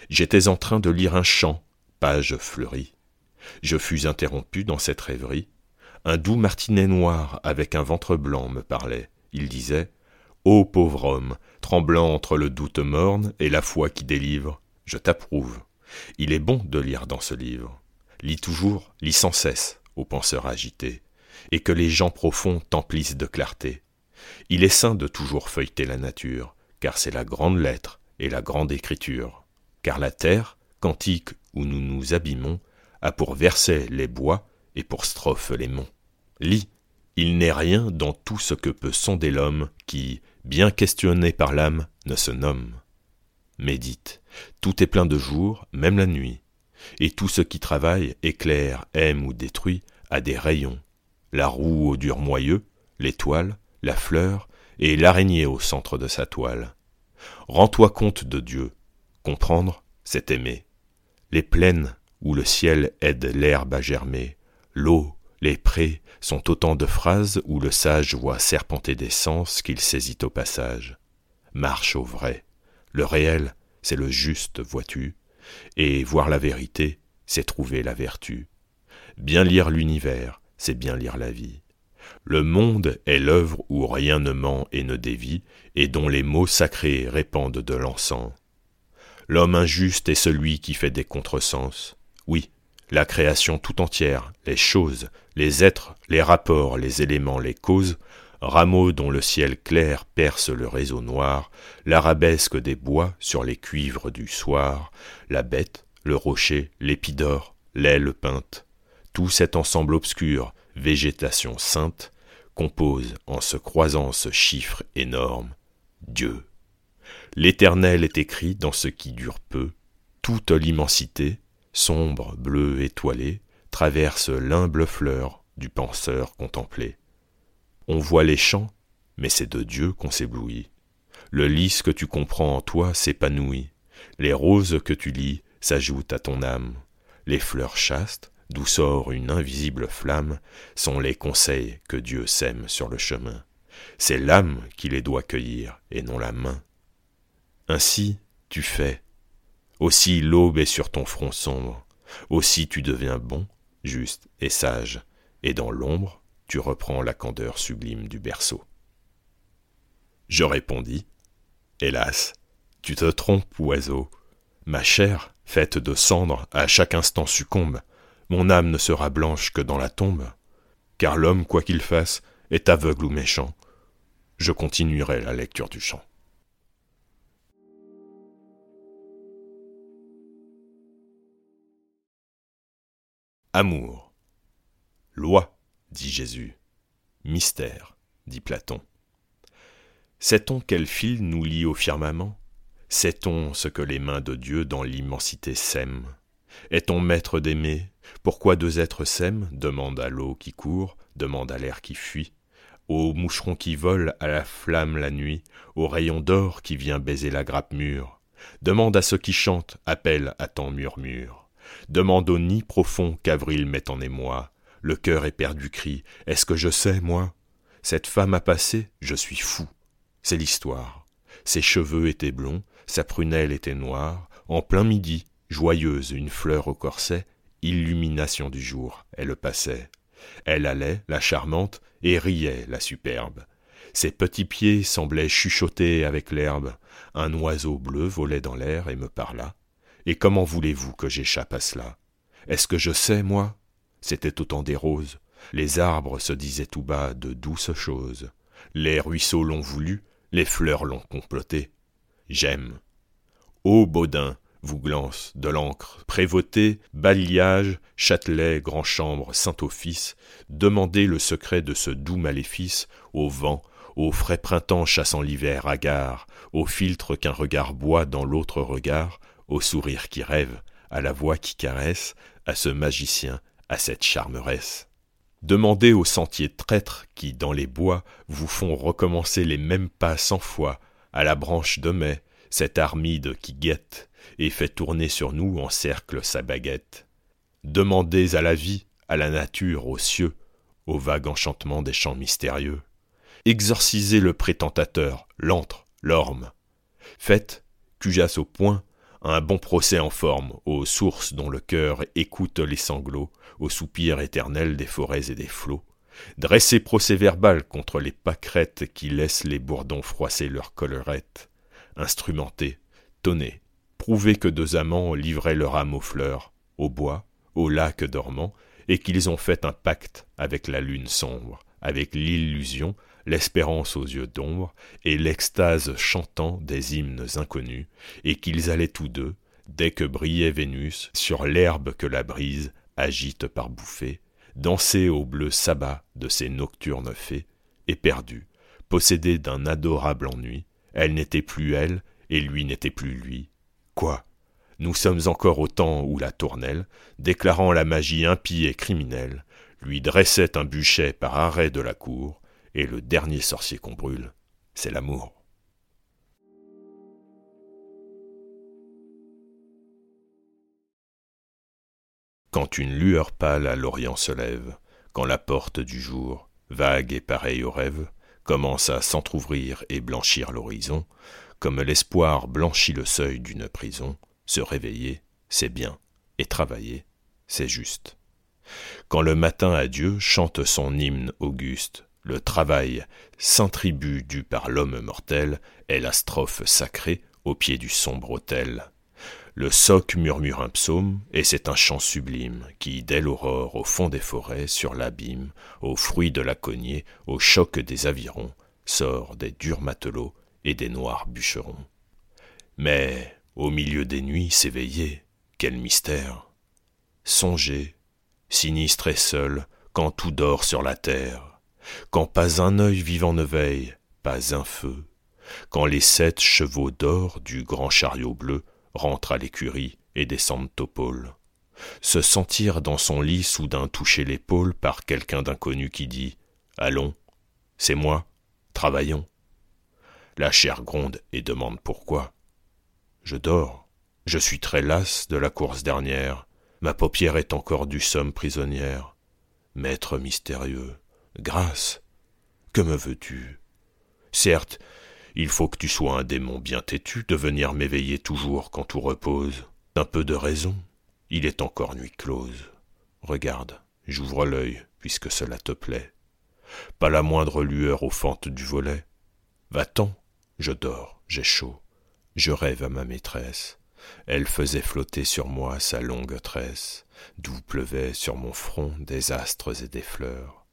J'étais en train de lire un chant, page fleurie. Je fus interrompu dans cette rêverie. Un doux martinet noir avec un ventre blanc me parlait. Il disait Ô pauvre homme, tremblant entre le doute morne et la foi qui délivre, je t'approuve. Il est bon de lire dans ce livre. Lis toujours, lis sans cesse, ô penseur agité, et que les gens profonds t'emplissent de clarté. Il est sain de toujours feuilleter la nature, car c'est la grande lettre et la grande écriture. Car la terre, cantique où nous nous abîmons, a pour verset les bois et pour strophe les monts. Lis, il n'est rien dans tout ce que peut sonder l'homme qui, bien questionné par l'âme, ne se nomme. Médite, tout est plein de jour, même la nuit, et tout ce qui travaille, éclaire, aime ou détruit, a des rayons. La roue au dur moyeux, l'étoile, la fleur, et l'araignée au centre de sa toile. Rends-toi compte de Dieu. Comprendre, c'est aimer. Les plaines où le ciel aide l'herbe à germer, l'eau, les prés sont autant de phrases où le sage voit serpenter des sens qu'il saisit au passage. Marche au vrai. Le réel, c'est le juste, vois-tu, et voir la vérité, c'est trouver la vertu. Bien lire l'univers, c'est bien lire la vie. Le monde est l'œuvre où rien ne ment et ne dévie, et dont les mots sacrés répandent de l'encens. L'homme injuste est celui qui fait des contresens. Oui, la création tout entière, les choses, les êtres, les rapports, les éléments, les causes, rameaux dont le ciel clair perce le réseau noir, l'arabesque des bois sur les cuivres du soir, la bête, le rocher, l'épidore, l'aile peinte, tout cet ensemble obscur, végétation sainte, compose en se croisant ce chiffre énorme Dieu. L'Éternel est écrit dans ce qui dure peu, toute l'immensité, sombre, bleue, étoilée, traverse l'humble fleur du penseur contemplé. On voit les champs, mais c'est de Dieu qu'on s'éblouit. Le lys que tu comprends en toi s'épanouit. Les roses que tu lis s'ajoutent à ton âme. Les fleurs chastes, d'où sort une invisible flamme, sont les conseils que Dieu sème sur le chemin. C'est l'âme qui les doit cueillir, et non la main. Ainsi tu fais. Aussi l'aube est sur ton front sombre. Aussi tu deviens bon, juste et sage, et dans l'ombre tu reprends la candeur sublime du berceau. Je répondis. Hélas, tu te trompes, oiseau. Ma chair, faite de cendres, à chaque instant succombe. Mon âme ne sera blanche que dans la tombe. Car l'homme, quoi qu'il fasse, est aveugle ou méchant. Je continuerai la lecture du chant. Amour. Loi, dit Jésus. Mystère, dit Platon. Sait-on quel fil nous lie au firmament? Sait-on ce que les mains de Dieu dans l'immensité sèment? Est-on maître d'aimer? Pourquoi deux êtres s'aiment demande à l'eau qui court, demande à l'air qui fuit, aux moucherons qui volent à la flamme la nuit, au rayon d'or qui vient baiser la grappe mûre. Demande à ceux qui chantent, appelle à ton murmure. Demande au nid profond qu'Avril met en émoi. Le cœur éperdu crie Est-ce que je sais, moi? Cette femme a passé, je suis fou c'est l'histoire. Ses cheveux étaient blonds, sa prunelle était noire, en plein midi, joyeuse, une fleur au corset, illumination du jour, elle passait. Elle allait, la charmante, et riait, la superbe. Ses petits pieds semblaient chuchoter avec l'herbe. Un oiseau bleu volait dans l'air et me parla. Et comment voulez-vous que j'échappe à cela? Est-ce que je sais, moi? C'était autant des roses. Les arbres se disaient tout bas de douces choses. Les ruisseaux l'ont voulu, les fleurs l'ont comploté. J'aime. Ô Baudin, vous glance de l'encre, prévôté, bailliage, Châtelet, Grand-Chambre, Saint-Office, demandez le secret de ce doux maléfice au vent, au frais printemps chassant l'hiver hagard, au filtre qu'un regard boit dans l'autre regard, au sourire qui rêve, à la voix qui caresse, à ce magicien, à cette charmeresse. Demandez aux sentiers traîtres qui, dans les bois, vous font recommencer les mêmes pas cent fois, à la branche de mai, cette armide qui guette et fait tourner sur nous en cercle sa baguette. Demandez à la vie, à la nature, aux cieux, au vague enchantement des chants mystérieux. Exorcisez le prétentateur, l'antre, l'orme. Faites, cujas au point, un bon procès en forme, aux sources dont le cœur écoute les sanglots, aux soupirs éternels des forêts et des flots. Dressez procès-verbal contre les pâquerettes qui laissent les bourdons froisser leurs collerettes. Instrumentez, tonnez, prouvez que deux amants livraient leur âme aux fleurs, au bois, au lac dormant, et qu'ils ont fait un pacte avec la lune sombre, avec l'illusion, l'espérance aux yeux d'ombre, et l'extase chantant des hymnes inconnus, et qu'ils allaient tous deux, dès que brillait Vénus, sur l'herbe que la brise agite par bouffées, danser au bleu sabbat de ces nocturnes fées, éperdue, possédée d'un adorable ennui, elle n'était plus elle, et lui n'était plus lui. Quoi? Nous sommes encore au temps où la tournelle, déclarant la magie impie et criminelle, lui dressait un bûcher par arrêt de la cour, et le dernier sorcier qu'on brûle, c'est l'amour. Quand une lueur pâle à l'Orient se lève, quand la porte du jour, vague et pareille au rêve, commence à s'entr'ouvrir et blanchir l'horizon, comme l'espoir blanchit le seuil d'une prison, se réveiller, c'est bien, et travailler, c'est juste. Quand le matin à Dieu chante son hymne auguste, le travail, saint tribut dû par l'homme mortel, est la strophe sacrée au pied du sombre autel. Le soc murmure un psaume, et c'est un chant sublime, qui, dès l'aurore, au fond des forêts, sur l'abîme, au fruit de la cognée, au choc des avirons, sort des durs matelots et des noirs bûcherons. Mais, au milieu des nuits s'éveiller, quel mystère Songez, sinistre et seul, quand tout dort sur la terre, quand pas un œil vivant ne veille, pas un feu, quand les sept chevaux d'or du grand chariot bleu rentrent à l'écurie et descendre au pôle. Se sentir dans son lit soudain toucher l'épaule par quelqu'un d'inconnu qui dit Allons, c'est moi, travaillons. La chair gronde et demande pourquoi. Je dors, je suis très lasse de la course dernière, ma paupière est encore du somme prisonnière. Maître mystérieux, grâce, que me veux-tu? Certes, il faut que tu sois un démon bien têtu de venir m'éveiller toujours quand tout repose. Un peu de raison, il est encore nuit close. Regarde, j'ouvre l'œil, puisque cela te plaît. Pas la moindre lueur aux fentes du volet. Va-t'en, je dors, j'ai chaud. Je rêve à ma maîtresse. Elle faisait flotter sur moi sa longue tresse, d'où pleuvaient sur mon front des astres et des fleurs.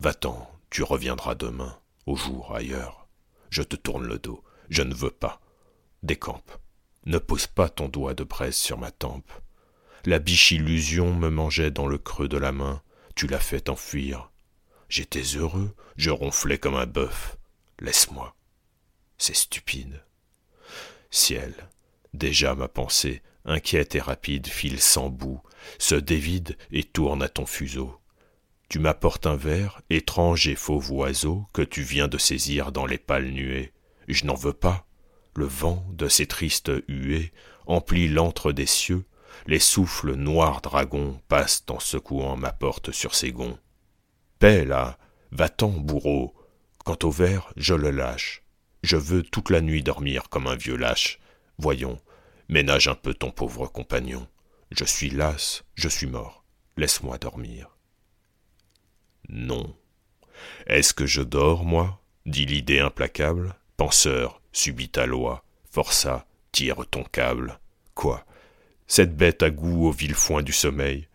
Va-t'en, tu reviendras demain, au jour ailleurs. Je te tourne le dos. Je ne veux pas. Décampe. Ne pose pas ton doigt de braise sur ma tempe. La biche illusion me mangeait dans le creux de la main. Tu l'as fait enfuir. J'étais heureux. Je ronflais comme un bœuf. Laisse-moi. C'est stupide. Ciel. Déjà ma pensée, inquiète et rapide, file sans bout, se dévide et tourne à ton fuseau. Tu m'apportes un verre, étrange et fauve oiseau, que tu viens de saisir dans les pâles nuées. Je n'en veux pas. Le vent de ces tristes huées emplit l'antre des cieux, les souffles noirs dragons passent en secouant ma porte sur ses gonds. Paix là, va-t'en, bourreau. Quant au verre, je le lâche. Je veux toute la nuit dormir comme un vieux lâche. Voyons, ménage un peu ton pauvre compagnon. Je suis las, je suis mort. Laisse-moi dormir. Non. Est-ce que je dors, moi? dit l'idée implacable. Penseur, subis ta loi, forçat, tire ton câble. Quoi? Cette bête a goût au vil foin du sommeil?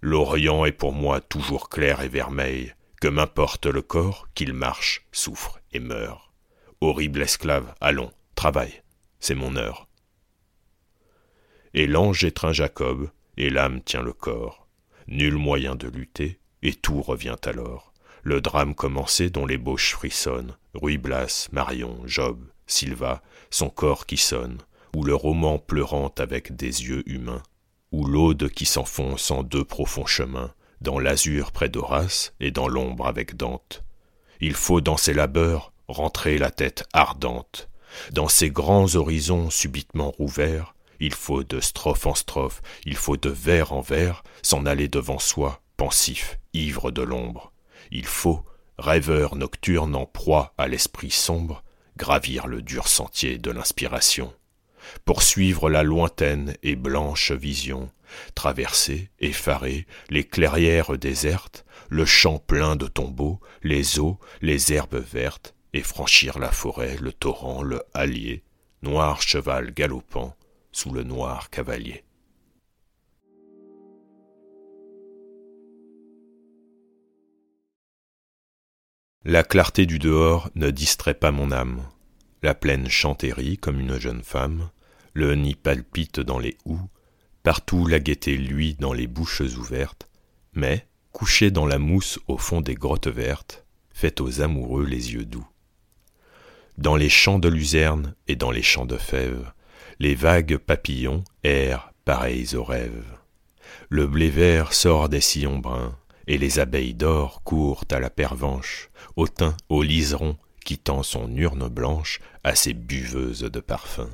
L'Orient est pour moi toujours clair et vermeil. Que m'importe le corps, qu'il marche, souffre et meurt. Horrible esclave, allons, travaille, c'est mon heure. Et l'ange étreint Jacob, et l'âme tient le corps. Nul moyen de lutter, et tout revient alors. Le drame commencé dont l'ébauche frissonne, Ruy Blas, Marion, Job, Silva, son corps qui sonne, ou le roman pleurant avec des yeux humains, ou l'aude qui s'enfonce en deux profonds chemins, dans l'azur près d'Horace et dans l'ombre avec Dante. Il faut dans ses labeurs rentrer la tête ardente. Dans ces grands horizons subitement rouverts, il faut de strophe en strophe, il faut de vers en vers, s'en aller devant soi, pensif, ivre de l'ombre. Il faut, rêveur nocturne en proie à l'esprit sombre, gravir le dur sentier de l'inspiration, poursuivre la lointaine et blanche vision, traverser, effaré, les clairières désertes, le champ plein de tombeaux, les eaux, les herbes vertes, et franchir la forêt, le torrent, le hallier, noir cheval galopant sous le noir cavalier. La clarté du dehors ne distrait pas mon âme. La plaine chantérie comme une jeune femme, le nid palpite dans les houx, partout la gaieté luit dans les bouches ouvertes, mais, couché dans la mousse au fond des grottes vertes, fait aux amoureux les yeux doux. Dans les champs de luzerne et dans les champs de fèves, les vagues papillons errent pareils aux rêves. Le blé vert sort des sillons bruns, et les abeilles d'or courent à la pervenche, au thym, au liseron, qui tend son urne blanche à ses buveuses de parfums.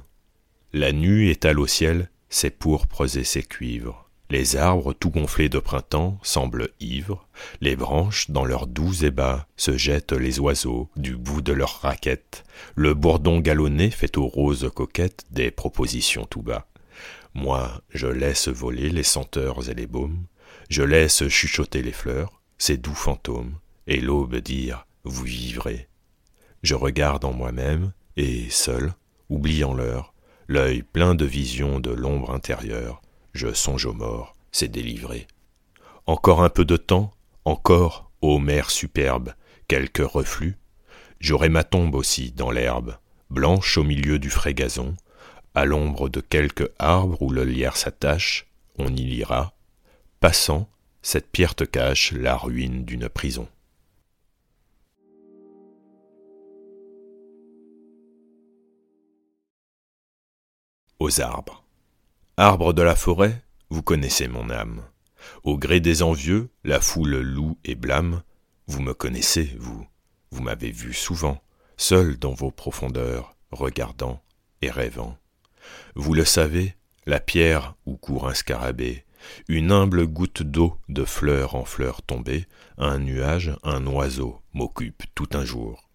La nue étale au ciel ses pourpres et ses cuivres. Les arbres tout gonflés de printemps semblent ivres, les branches dans leurs doux ébats se jettent les oiseaux du bout de leurs raquettes, le bourdon galonné fait aux roses coquettes des propositions tout bas. Moi, je laisse voler les senteurs et les baumes, je laisse chuchoter les fleurs, ces doux fantômes, et l'aube dire Vous vivrez. Je regarde en moi-même, et seul, oubliant l'heure, l'œil plein de visions de l'ombre intérieure, je songe aux morts, c'est délivré. Encore un peu de temps, encore, ô mer superbe, quelques reflux. J'aurai ma tombe aussi dans l'herbe, blanche au milieu du frais gazon, à l'ombre de quelque arbre où le lierre s'attache, on y lira Passant, cette pierre te cache la ruine d'une prison. Aux arbres. Arbre de la forêt, vous connaissez mon âme. Au gré des envieux, la foule loue et blâme. Vous me connaissez, vous. Vous m'avez vu souvent, seul dans vos profondeurs, regardant et rêvant. Vous le savez, la pierre où court un scarabée, une humble goutte d'eau de fleur en fleur tombée, un nuage, un oiseau m'occupe tout un jour.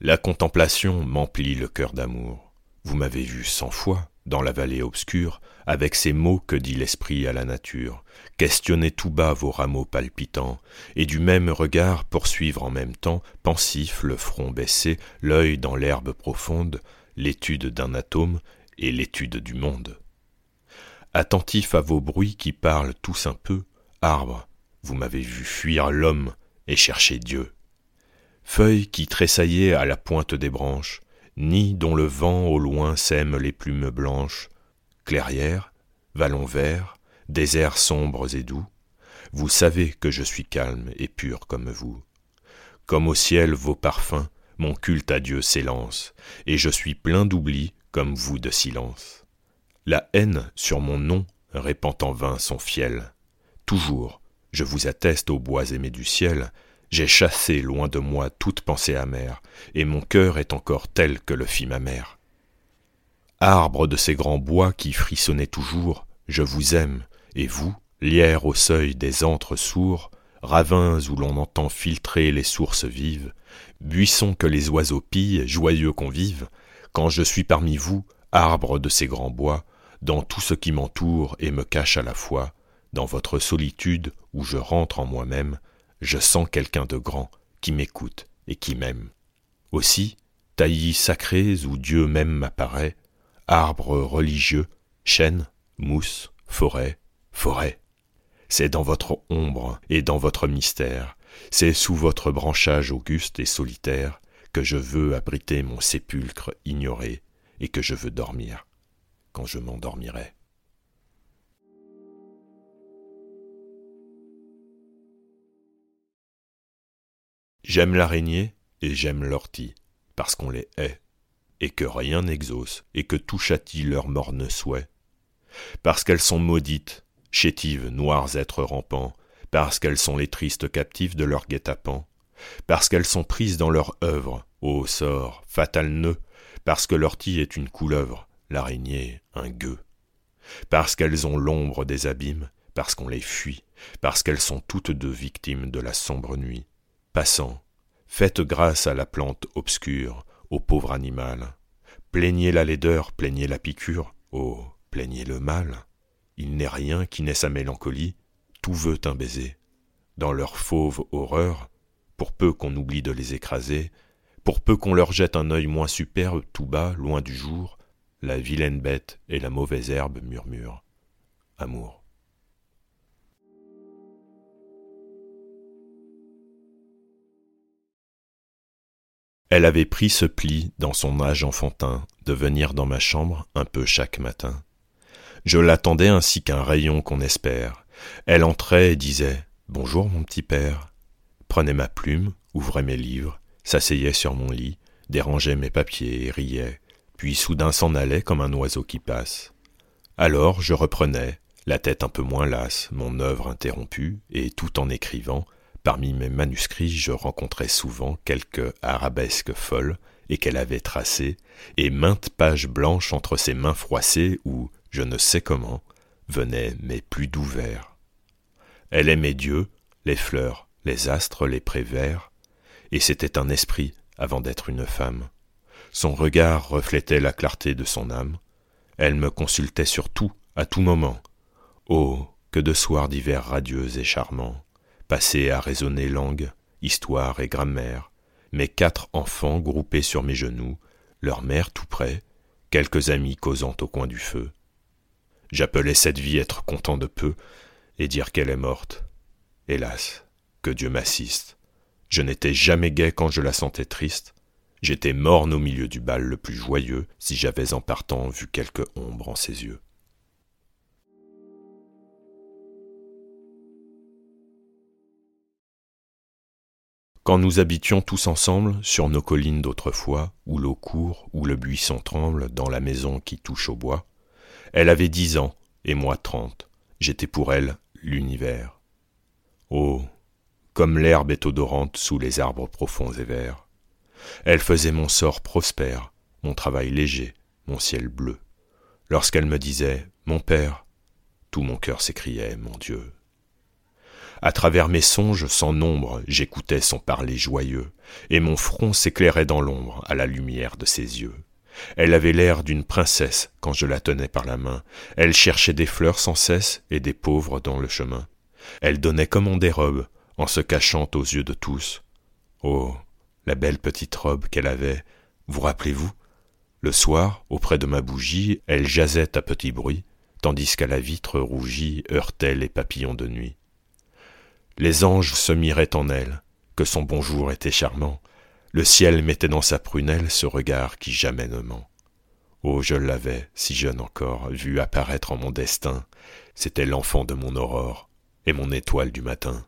La contemplation m'emplit le cœur d'amour. Vous m'avez vu cent fois dans la vallée obscure, avec ces mots que dit l'esprit à la nature, questionner tout bas vos rameaux palpitants, et du même regard poursuivre en même temps, pensif, le front baissé, l'œil dans l'herbe profonde, l'étude d'un atome et l'étude du monde. Attentif à vos bruits qui parlent tous un peu, arbre, vous m'avez vu fuir l'homme et chercher Dieu. Feuilles qui tressaillaient à la pointe des branches, ni dont le vent au loin sème les plumes blanches, clairières, vallons verts, déserts sombres et doux, vous savez que je suis calme et pur comme vous. Comme au ciel vos parfums, mon culte à Dieu s'élance, et je suis plein d'oubli comme vous de silence. La haine sur mon nom répand en vain son fiel. Toujours, je vous atteste aux bois aimés du ciel, j'ai chassé loin de moi toute pensée amère, et mon cœur est encore tel que le fit ma mère. Arbre de ces grands bois qui frissonnaient toujours, je vous aime, et vous, lierre au seuil des antres sourds, ravins où l'on entend filtrer les sources vives, buissons que les oiseaux pillent, joyeux convives, quand je suis parmi vous, arbre de ces grands bois, dans tout ce qui m'entoure et me cache à la fois, dans votre solitude où je rentre en moi-même, je sens quelqu'un de grand qui m'écoute et qui m'aime. Aussi, taillis sacrés où Dieu même m'apparaît, arbres religieux, chênes, mousses, forêts, forêts. C'est dans votre ombre et dans votre mystère, c'est sous votre branchage auguste et solitaire que je veux abriter mon sépulcre ignoré et que je veux dormir quand je m'endormirai. J'aime l'araignée et j'aime l'ortie, parce qu'on les hait, et que rien n'exauce, et que tout châtie leur morne souhait. Parce qu'elles sont maudites, chétives, noirs êtres rampants, parce qu'elles sont les tristes captives de leur guet-apens, parce qu'elles sont prises dans leur œuvre, ô sort, fatal nœud, parce que l'ortie est une couleuvre, l'araignée un gueux, parce qu'elles ont l'ombre des abîmes, parce qu'on les fuit, parce qu'elles sont toutes deux victimes de la sombre nuit, Passant, faites grâce à la plante obscure, au pauvre animal. Plaignez la laideur, plaignez la piqûre, oh, plaignez le mal. Il n'est rien qui n'ait sa mélancolie, tout veut un baiser. Dans leur fauve horreur, pour peu qu'on oublie de les écraser, pour peu qu'on leur jette un œil moins superbe tout bas, loin du jour, la vilaine bête et la mauvaise herbe murmurent. Amour. Elle avait pris ce pli dans son âge enfantin de venir dans ma chambre un peu chaque matin. Je l'attendais ainsi qu'un rayon qu'on espère. Elle entrait et disait Bonjour mon petit père. Prenait ma plume, ouvrait mes livres, s'asseyait sur mon lit, dérangeait mes papiers et riait, puis soudain s'en allait comme un oiseau qui passe. Alors je reprenais, la tête un peu moins lasse, mon œuvre interrompue, et tout en écrivant, Parmi mes manuscrits, je rencontrais souvent quelques arabesques folles et qu'elle avait tracées, et maintes pages blanches entre ses mains froissées où, je ne sais comment, venaient mes plus doux vers. Elle aimait Dieu, les fleurs, les astres, les prés verts, et c'était un esprit avant d'être une femme. Son regard reflétait la clarté de son âme. Elle me consultait sur tout, à tout moment. Oh, que de soirs d'hiver radieux et charmants passé à raisonner langue, histoire et grammaire, mes quatre enfants groupés sur mes genoux, leur mère tout près, quelques amis causant au coin du feu. J'appelais cette vie être content de peu et dire qu'elle est morte. Hélas, que Dieu m'assiste. Je n'étais jamais gai quand je la sentais triste. J'étais morne au milieu du bal le plus joyeux si j'avais en partant vu quelque ombre en ses yeux. Quand nous habitions tous ensemble sur nos collines d'autrefois, où l'eau court, où le buisson tremble dans la maison qui touche au bois, elle avait dix ans, et moi trente, j'étais pour elle l'univers. Oh, comme l'herbe est odorante sous les arbres profonds et verts. Elle faisait mon sort prospère, mon travail léger, mon ciel bleu. Lorsqu'elle me disait Mon père, tout mon cœur s'écriait Mon Dieu. À travers mes songes sans nombre, j'écoutais son parler joyeux, et mon front s'éclairait dans l'ombre à la lumière de ses yeux. Elle avait l'air d'une princesse quand je la tenais par la main. Elle cherchait des fleurs sans cesse et des pauvres dans le chemin. Elle donnait comme on dérobe, en se cachant aux yeux de tous. Oh, la belle petite robe qu'elle avait, vous rappelez-vous? Le soir, auprès de ma bougie, elle jasait à petit bruit, tandis qu'à la vitre rougie heurtaient les papillons de nuit. Les anges se miraient en elle, que son bonjour était charmant, le ciel mettait dans sa prunelle ce regard qui jamais ne ment. Oh, je l'avais, si jeune encore, vu apparaître en mon destin, c'était l'enfant de mon aurore et mon étoile du matin.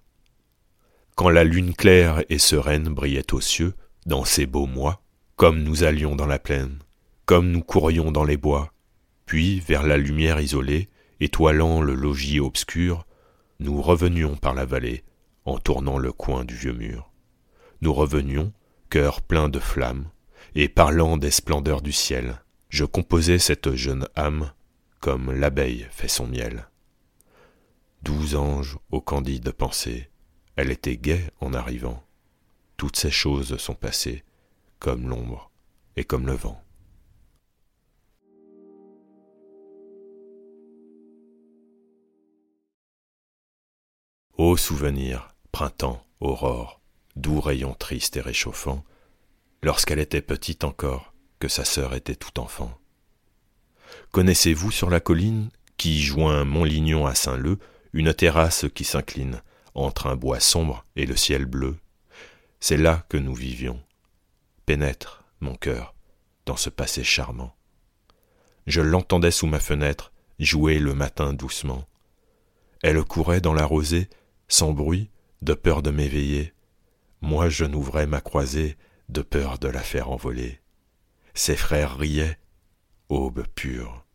Quand la lune claire et sereine brillait aux cieux, dans ces beaux mois, comme nous allions dans la plaine, comme nous courions dans les bois, puis vers la lumière isolée, étoilant le logis obscur, nous revenions par la vallée, en tournant le coin du vieux mur. Nous revenions, cœur plein de flammes, et parlant des splendeurs du ciel, je composais cette jeune âme comme l'abeille fait son miel. Douze anges aux candides pensées, elle était gaie en arrivant. Toutes ces choses sont passées, comme l'ombre et comme le vent. Ô souvenir, printemps, aurore, doux rayon triste et réchauffant, lorsqu'elle était petite encore, que sa sœur était tout enfant. Connaissez-vous sur la colline, qui joint Montlignon à Saint-Leu, une terrasse qui s'incline entre un bois sombre et le ciel bleu C'est là que nous vivions. Pénètre, mon cœur, dans ce passé charmant. Je l'entendais sous ma fenêtre jouer le matin doucement. Elle courait dans la rosée, sans bruit, de peur de m'éveiller, moi je n'ouvrais ma croisée de peur de la faire envoler. Ses frères riaient, aube pure.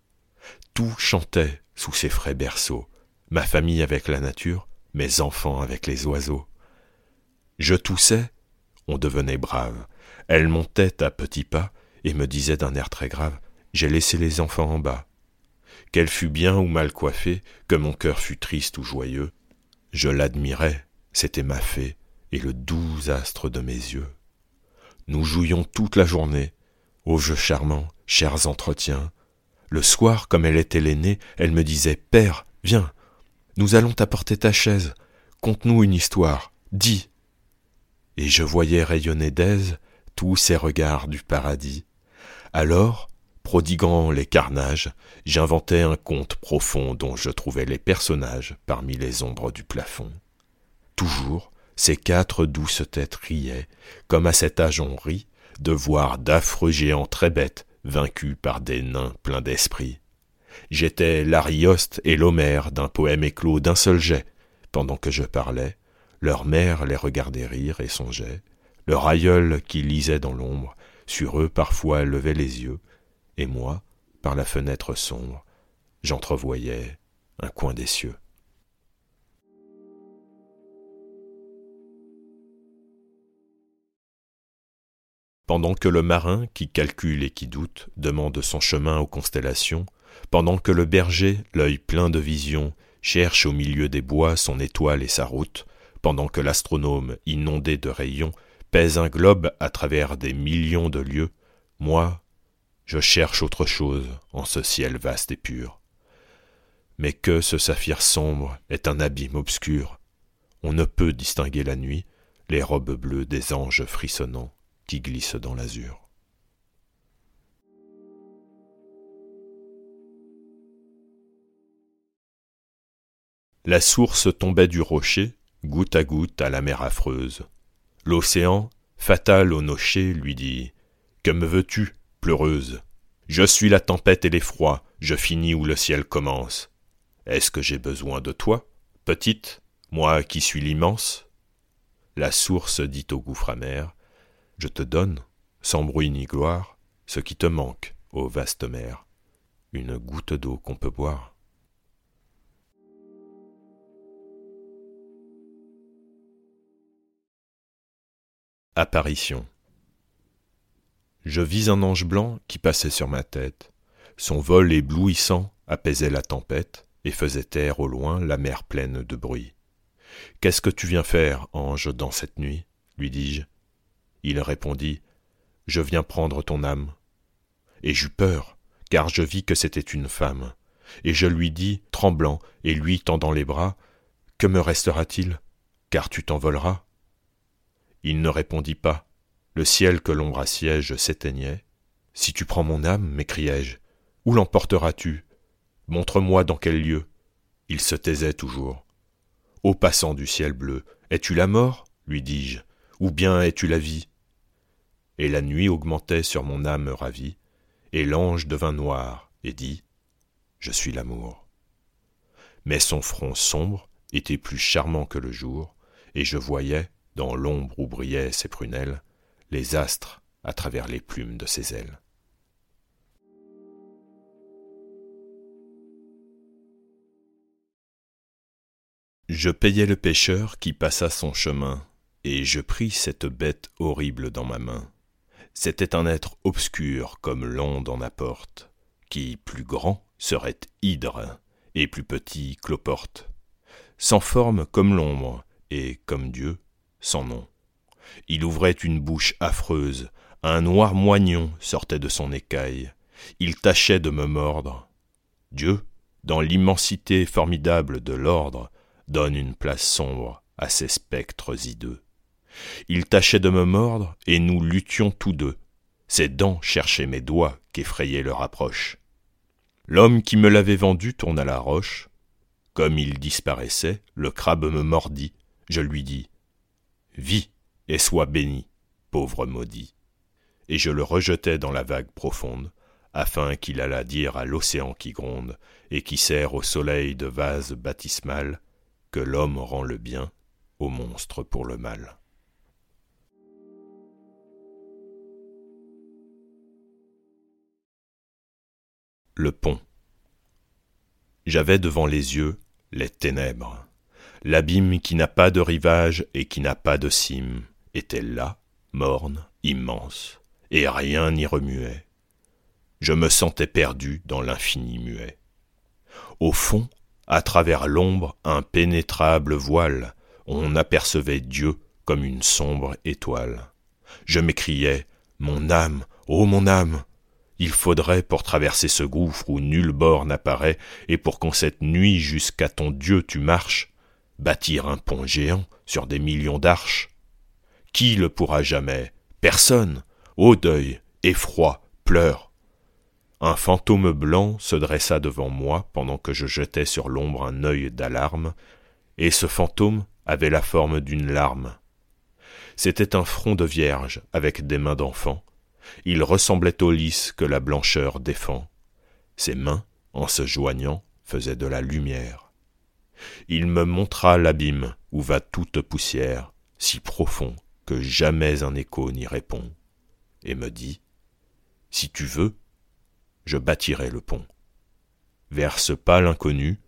Tout chantait sous ses frais berceaux, ma famille avec la nature, mes enfants avec les oiseaux. Je toussais, on devenait brave. Elle montait à petits pas et me disait d'un air très grave J'ai laissé les enfants en bas. Qu'elle fût bien ou mal coiffée, que mon cœur fût triste ou joyeux, je l'admirais, c'était ma fée, et le doux astre de mes yeux. Nous jouions toute la journée, aux jeux charmants, chers entretiens. Le soir, comme elle était l'aînée, elle me disait Père, viens, nous allons t'apporter ta chaise, conte-nous une histoire, dis. Et je voyais rayonner d'aise tous ces regards du paradis. Alors, prodiguant les carnages, j'inventais un conte profond dont je trouvais les personnages parmi les ombres du plafond. Toujours, ces quatre douces têtes riaient, comme à cet âge on rit, de voir d'affreux géants très bêtes, vaincus par des nains pleins d'esprit. J'étais l'Arioste et l'Homère d'un poème éclos d'un seul jet. Pendant que je parlais, leur mère les regardait rire et songeait. Leur aïeul qui lisait dans l'ombre, sur eux parfois levait les yeux, et moi, par la fenêtre sombre, j'entrevoyais un coin des cieux. pendant que le marin, qui calcule et qui doute, demande son chemin aux constellations, pendant que le berger, l'œil plein de vision, cherche au milieu des bois son étoile et sa route, pendant que l'astronome, inondé de rayons, pèse un globe à travers des millions de lieues, moi, je cherche autre chose en ce ciel vaste et pur. Mais que ce saphir sombre est un abîme obscur, on ne peut distinguer la nuit, les robes bleues des anges frissonnants qui glisse dans l'azur. La source tombait du rocher, goutte à goutte à la mer affreuse. L'océan, fatal au nocher, lui dit Que me veux-tu, pleureuse? Je suis la tempête et l'effroi, je finis où le ciel commence. Est-ce que j'ai besoin de toi, petite, moi qui suis l'immense? La source dit au gouffre amer je te donne, sans bruit ni gloire, ce qui te manque, ô vaste mer, une goutte d'eau qu'on peut boire. Apparition. Je vis un ange blanc qui passait sur ma tête. Son vol éblouissant apaisait la tempête et faisait taire au loin la mer pleine de bruit. Qu'est-ce que tu viens faire, ange, dans cette nuit? lui dis-je. Il répondit Je viens prendre ton âme. Et j'eus peur, car je vis que c'était une femme. Et je lui dis, tremblant, et lui tendant les bras, Que me restera-t-il? Car tu t'envoleras. Il ne répondit pas. Le ciel que l'ombre assiège s'éteignait. Si tu prends mon âme, m'écriai-je, où l'emporteras-tu? Montre-moi dans quel lieu. Il se taisait toujours. Ô passant du ciel bleu, es-tu la mort? lui dis-je, ou bien es-tu la vie? Et la nuit augmentait sur mon âme ravie, et l'ange devint noir, et dit Je suis l'amour. Mais son front sombre était plus charmant que le jour, et je voyais, dans l'ombre où brillaient ses prunelles, les astres à travers les plumes de ses ailes. Je payai le pêcheur qui passa son chemin, et je pris cette bête horrible dans ma main. C'était un être obscur comme l'onde en apporte, qui, plus grand, serait hydre, et plus petit cloporte, sans forme comme l'ombre, et comme Dieu, sans nom. Il ouvrait une bouche affreuse, un noir moignon sortait de son écaille, il tâchait de me mordre. Dieu, dans l'immensité formidable de l'ordre, donne une place sombre à ces spectres hideux. Il tâchait de me mordre, et nous luttions tous deux. Ses dents cherchaient mes doigts qu'effrayait leur approche. L'homme qui me l'avait vendu tourna la roche. Comme il disparaissait, le crabe me mordit. Je lui dis Vis et sois béni, pauvre maudit. Et je le rejetai dans la vague profonde, afin qu'il allât dire à l'océan qui gronde, et qui sert au soleil de vase baptismal, que l'homme rend le bien au monstre pour le mal. Le pont. J'avais devant les yeux les ténèbres, l'abîme qui n'a pas de rivage et qui n'a pas de cime, était là, morne, immense, et rien n'y remuait. Je me sentais perdu dans l'infini muet. Au fond, à travers l'ombre impénétrable voile, on apercevait Dieu comme une sombre étoile. Je m'écriais Mon âme, ô mon âme Il faudrait, pour traverser ce gouffre où nulle bord n'apparaît, et pour qu'en cette nuit jusqu'à ton Dieu tu marches, bâtir un pont géant sur des millions d'arches. Qui le pourra jamais? Personne. Ô deuil, effroi, pleure. Un fantôme blanc se dressa devant moi pendant que je jetais sur l'ombre un œil d'alarme, et ce fantôme avait la forme d'une larme. C'était un front de vierge avec des mains d'enfant. Il ressemblait au lys que la blancheur défend. Ses mains, en se joignant, faisaient de la lumière. Il me montra l'abîme où va toute poussière, si profond que jamais un écho n'y répond, et me dit Si tu veux, je bâtirai le pont. Vers ce pas l'inconnu,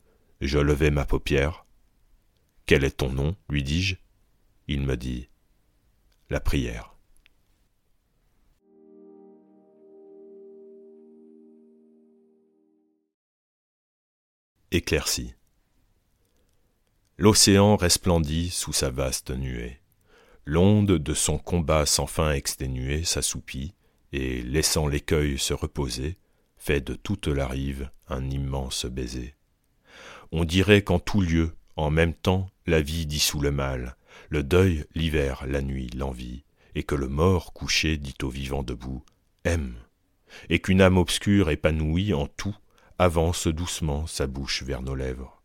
je levai ma paupière. Quel est ton nom? lui dis-je. Il me dit La prière. Éclairci. L'océan resplendit sous sa vaste nuée. L'onde de son combat sans fin exténué s'assoupit, et, laissant l'écueil se reposer, fait de toute la rive un immense baiser. On dirait qu'en tout lieu, en même temps, la vie dissout le mal, le deuil, l'hiver, la nuit, l'envie, et que le mort couché dit au vivant debout Aime, et qu'une âme obscure épanouie en tout avance doucement sa bouche vers nos lèvres.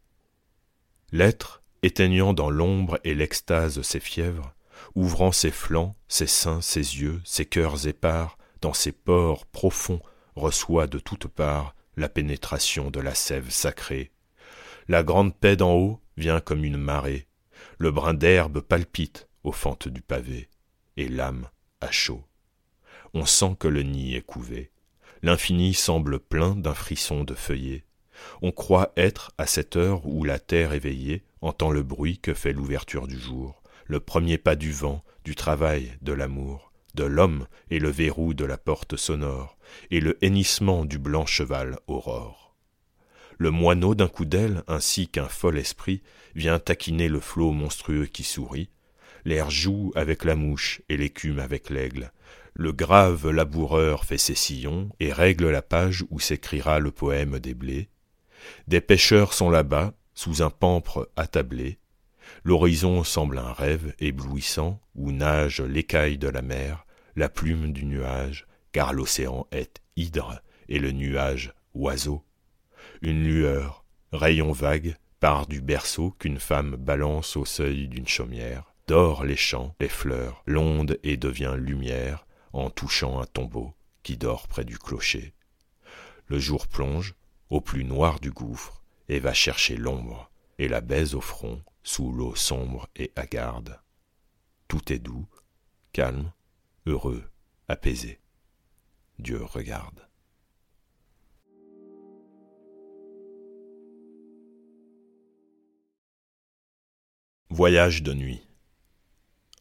L'être, éteignant dans l'ombre et l'extase ses fièvres, ouvrant ses flancs, ses seins, ses yeux, ses cœurs épars, dans ses pores profonds reçoit de toutes parts la pénétration de la sève sacrée. La grande paix d'en haut vient comme une marée, le brin d'herbe palpite aux fentes du pavé, et l'âme a chaud. On sent que le nid est couvé, l'infini semble plein d'un frisson de feuillets. On croit être à cette heure où la terre éveillée entend le bruit que fait l'ouverture du jour, le premier pas du vent, du travail, de l'amour, de l'homme et le verrou de la porte sonore, et le hennissement du blanc cheval aurore. Le moineau d'un coup d'aile, ainsi qu'un fol esprit, vient taquiner le flot monstrueux qui sourit. L'air joue avec la mouche et l'écume avec l'aigle. Le grave laboureur fait ses sillons et règle la page où s'écrira le poème des blés. Des pêcheurs sont là-bas, sous un pampre attablé. L'horizon semble un rêve éblouissant où nage l'écaille de la mer, la plume du nuage, car l'océan est hydre et le nuage oiseau. Une lueur, rayon vague, part du berceau qu'une femme balance au seuil d'une chaumière, dore les champs, les fleurs, l'onde et devient lumière en touchant un tombeau qui dort près du clocher. Le jour plonge au plus noir du gouffre et va chercher l'ombre et la baise au front sous l'eau sombre et hagarde. Tout est doux, calme, heureux, apaisé. Dieu regarde. Voyage de nuit.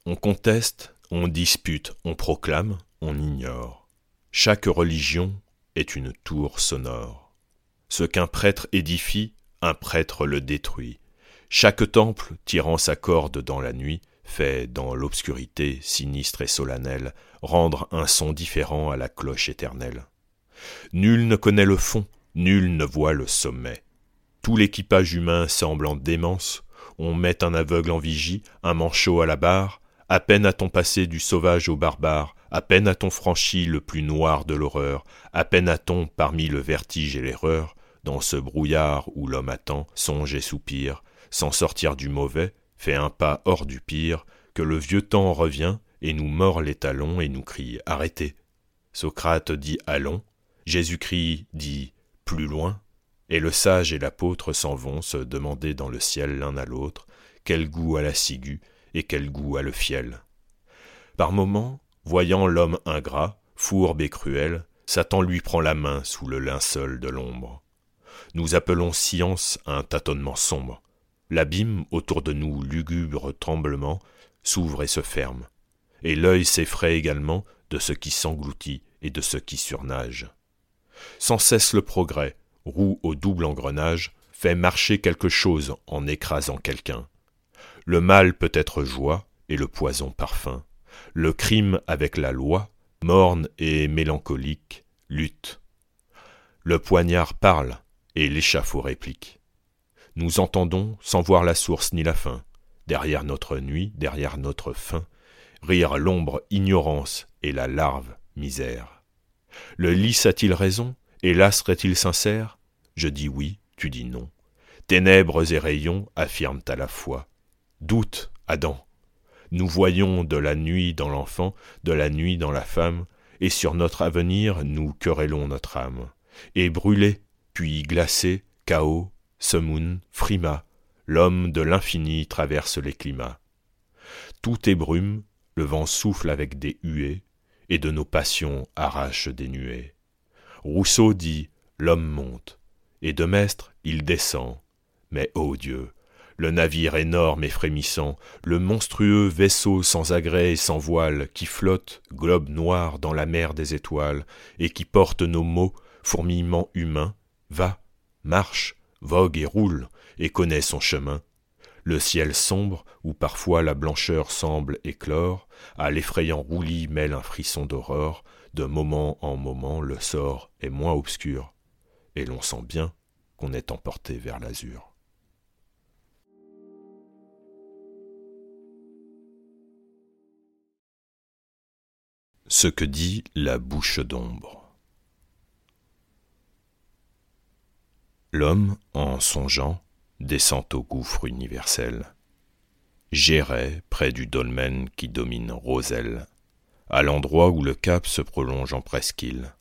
On conteste, on dispute, on proclame, on ignore. Chaque religion est une tour sonore. Ce qu'un prêtre édifie, un prêtre le détruit. Chaque temple, tirant sa corde dans la nuit, fait, dans l'obscurité sinistre et solennelle, rendre un son différent à la cloche éternelle. Nul ne connaît le fond, nul ne voit le sommet. Tout l'équipage humain semble en démence, on met un aveugle en vigie, un manchot à la barre, à peine a-t-on passé du sauvage au barbare, à peine a-t-on franchi le plus noir de l'horreur, à peine a-t-on, parmi le vertige et l'erreur, dans ce brouillard où l'homme attend, songe et soupire, sans sortir du mauvais, fait un pas hors du pire, que le vieux temps revient et nous mord les talons et nous crie Arrêtez. Socrate dit Allons, Jésus-Christ dit Plus loin, et le sage et l'apôtre s'en vont se demander dans le ciel l'un à l'autre quel goût a la ciguë et quel goût a le fiel. Par moments, voyant l'homme ingrat, fourbe et cruel, Satan lui prend la main sous le linceul de l'ombre. Nous appelons science un tâtonnement sombre. L'abîme autour de nous, lugubre tremblement, s'ouvre et se ferme, et l'œil s'effraie également de ce qui s'engloutit et de ce qui surnage. Sans cesse le progrès, roue au double engrenage, fait marcher quelque chose en écrasant quelqu'un. Le mal peut être joie et le poison parfum. Le crime avec la loi, morne et mélancolique, lutte. Le poignard parle et l'échafaud réplique. Nous entendons, sans voir la source ni la fin, derrière notre nuit, derrière notre fin, rire l'ombre ignorance et la larve misère. Le lys a-t-il raison et l'astre est-il sincère? Je dis oui, tu dis non. Ténèbres et rayons affirment à la fois. Doute, Adam. Nous voyons de la nuit dans l'enfant, de la nuit dans la femme, et sur notre avenir nous querellons notre âme. Et brûlé, puis glacé, chaos, semoun, frima, l'homme de l'infini traverse les climats. Tout est brume, le vent souffle avec des huées, et de nos passions arrache des nuées. Rousseau dit L'homme monte, et de Mestre il descend. Mais ô Dieu, le navire énorme et frémissant, le monstrueux vaisseau sans agrès et sans voile, qui flotte, globe noir dans la mer des étoiles, et qui porte nos mots, fourmillement humains, va, marche, vogue et roule, et connaît son chemin. Le ciel sombre, où parfois la blancheur semble éclore, à l'effrayant roulis mêle un frisson d'aurore, de moment en moment le sort est moins obscur, et l'on sent bien qu'on est emporté vers l'azur. Ce que dit la bouche d'ombre. L'homme, en songeant, descend au gouffre universel. J'irai près du dolmen qui domine Roselle à l'endroit où le cap se prolonge en presqu'île.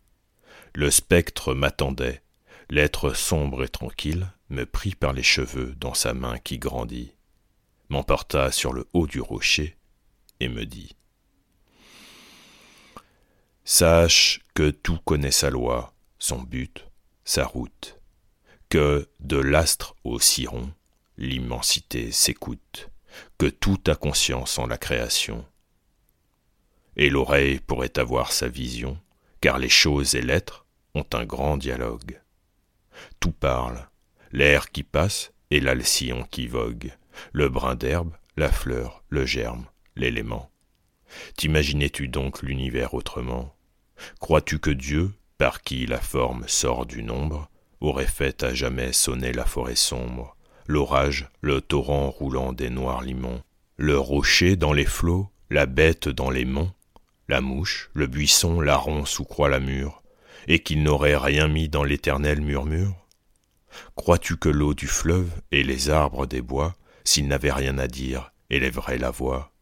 Le spectre m'attendait, l'être sombre et tranquille me prit par les cheveux dans sa main qui grandit, m'emporta sur le haut du rocher et me dit Sache que tout connaît sa loi, son but, sa route, que de l'astre au ciron, l'immensité s'écoute, que tout a conscience en la création. Et l'oreille pourrait avoir sa vision, car les choses et l'être ont un grand dialogue. Tout parle, l'air qui passe et l'alcyon qui vogue, le brin d'herbe, la fleur, le germe, l'élément. T'imaginais-tu donc l'univers autrement? Crois-tu que Dieu, par qui la forme sort du nombre, aurait fait à jamais sonner la forêt sombre, l'orage, le torrent roulant des noirs limons, le rocher dans les flots, la bête dans les monts, la mouche, le buisson, la ronce où croît la mûre, et qu'il n'aurait rien mis dans l'éternel murmure? Crois-tu que l'eau du fleuve et les arbres des bois, s'ils n'avaient rien à dire, élèveraient la voix?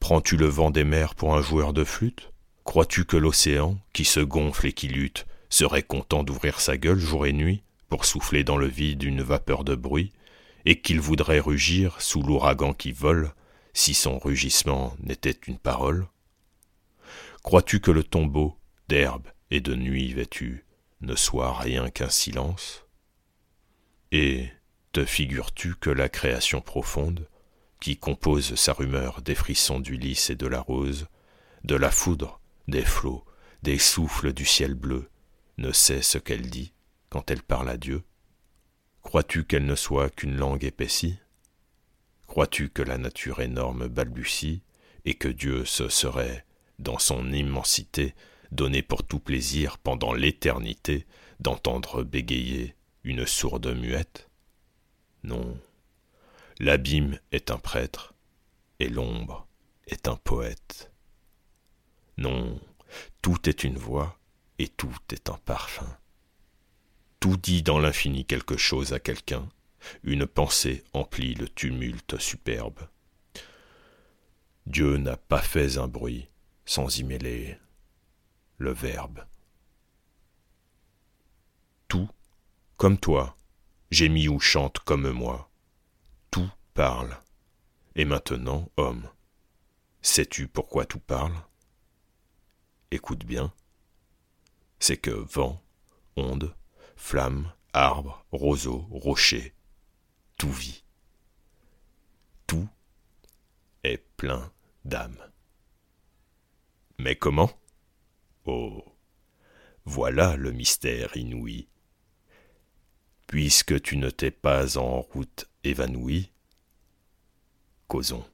Prends-tu le vent des mers pour un joueur de flûte? Crois-tu que l'océan, qui se gonfle et qui lutte, serait content d'ouvrir sa gueule jour et nuit pour souffler dans le vide une vapeur de bruit, et qu'il voudrait rugir sous l'ouragan qui vole, si son rugissement n'était une parole? Crois-tu que le tombeau, d'herbe et de nuit vêtu, ne soit rien qu'un silence? Et te figures-tu que la création profonde, qui compose sa rumeur des frissons du lys et de la rose, de la foudre, des flots, des souffles du ciel bleu, ne sait ce qu'elle dit quand elle parle à Dieu. Crois-tu qu'elle ne soit qu'une langue épaissie? Crois-tu que la nature énorme balbutie et que Dieu se serait dans son immensité, donné pour tout plaisir pendant l'éternité d'entendre bégayer une sourde muette? Non, l'abîme est un prêtre, et l'ombre est un poète. Non, tout est une voix, et tout est un parfum. Tout dit dans l'infini quelque chose à quelqu'un, une pensée emplit le tumulte superbe. Dieu n'a pas fait un bruit, sans y mêler le Verbe. Tout, comme toi, gémit ou chante comme moi, tout parle. Et maintenant, homme, sais-tu pourquoi tout parle? Écoute bien. C'est que vent, onde, flamme, arbre, roseau, rocher, tout vit. Tout est plein d'âme. Mais comment? Oh. Voilà le mystère inouï. Puisque tu ne t'es pas en route évanoui, causons.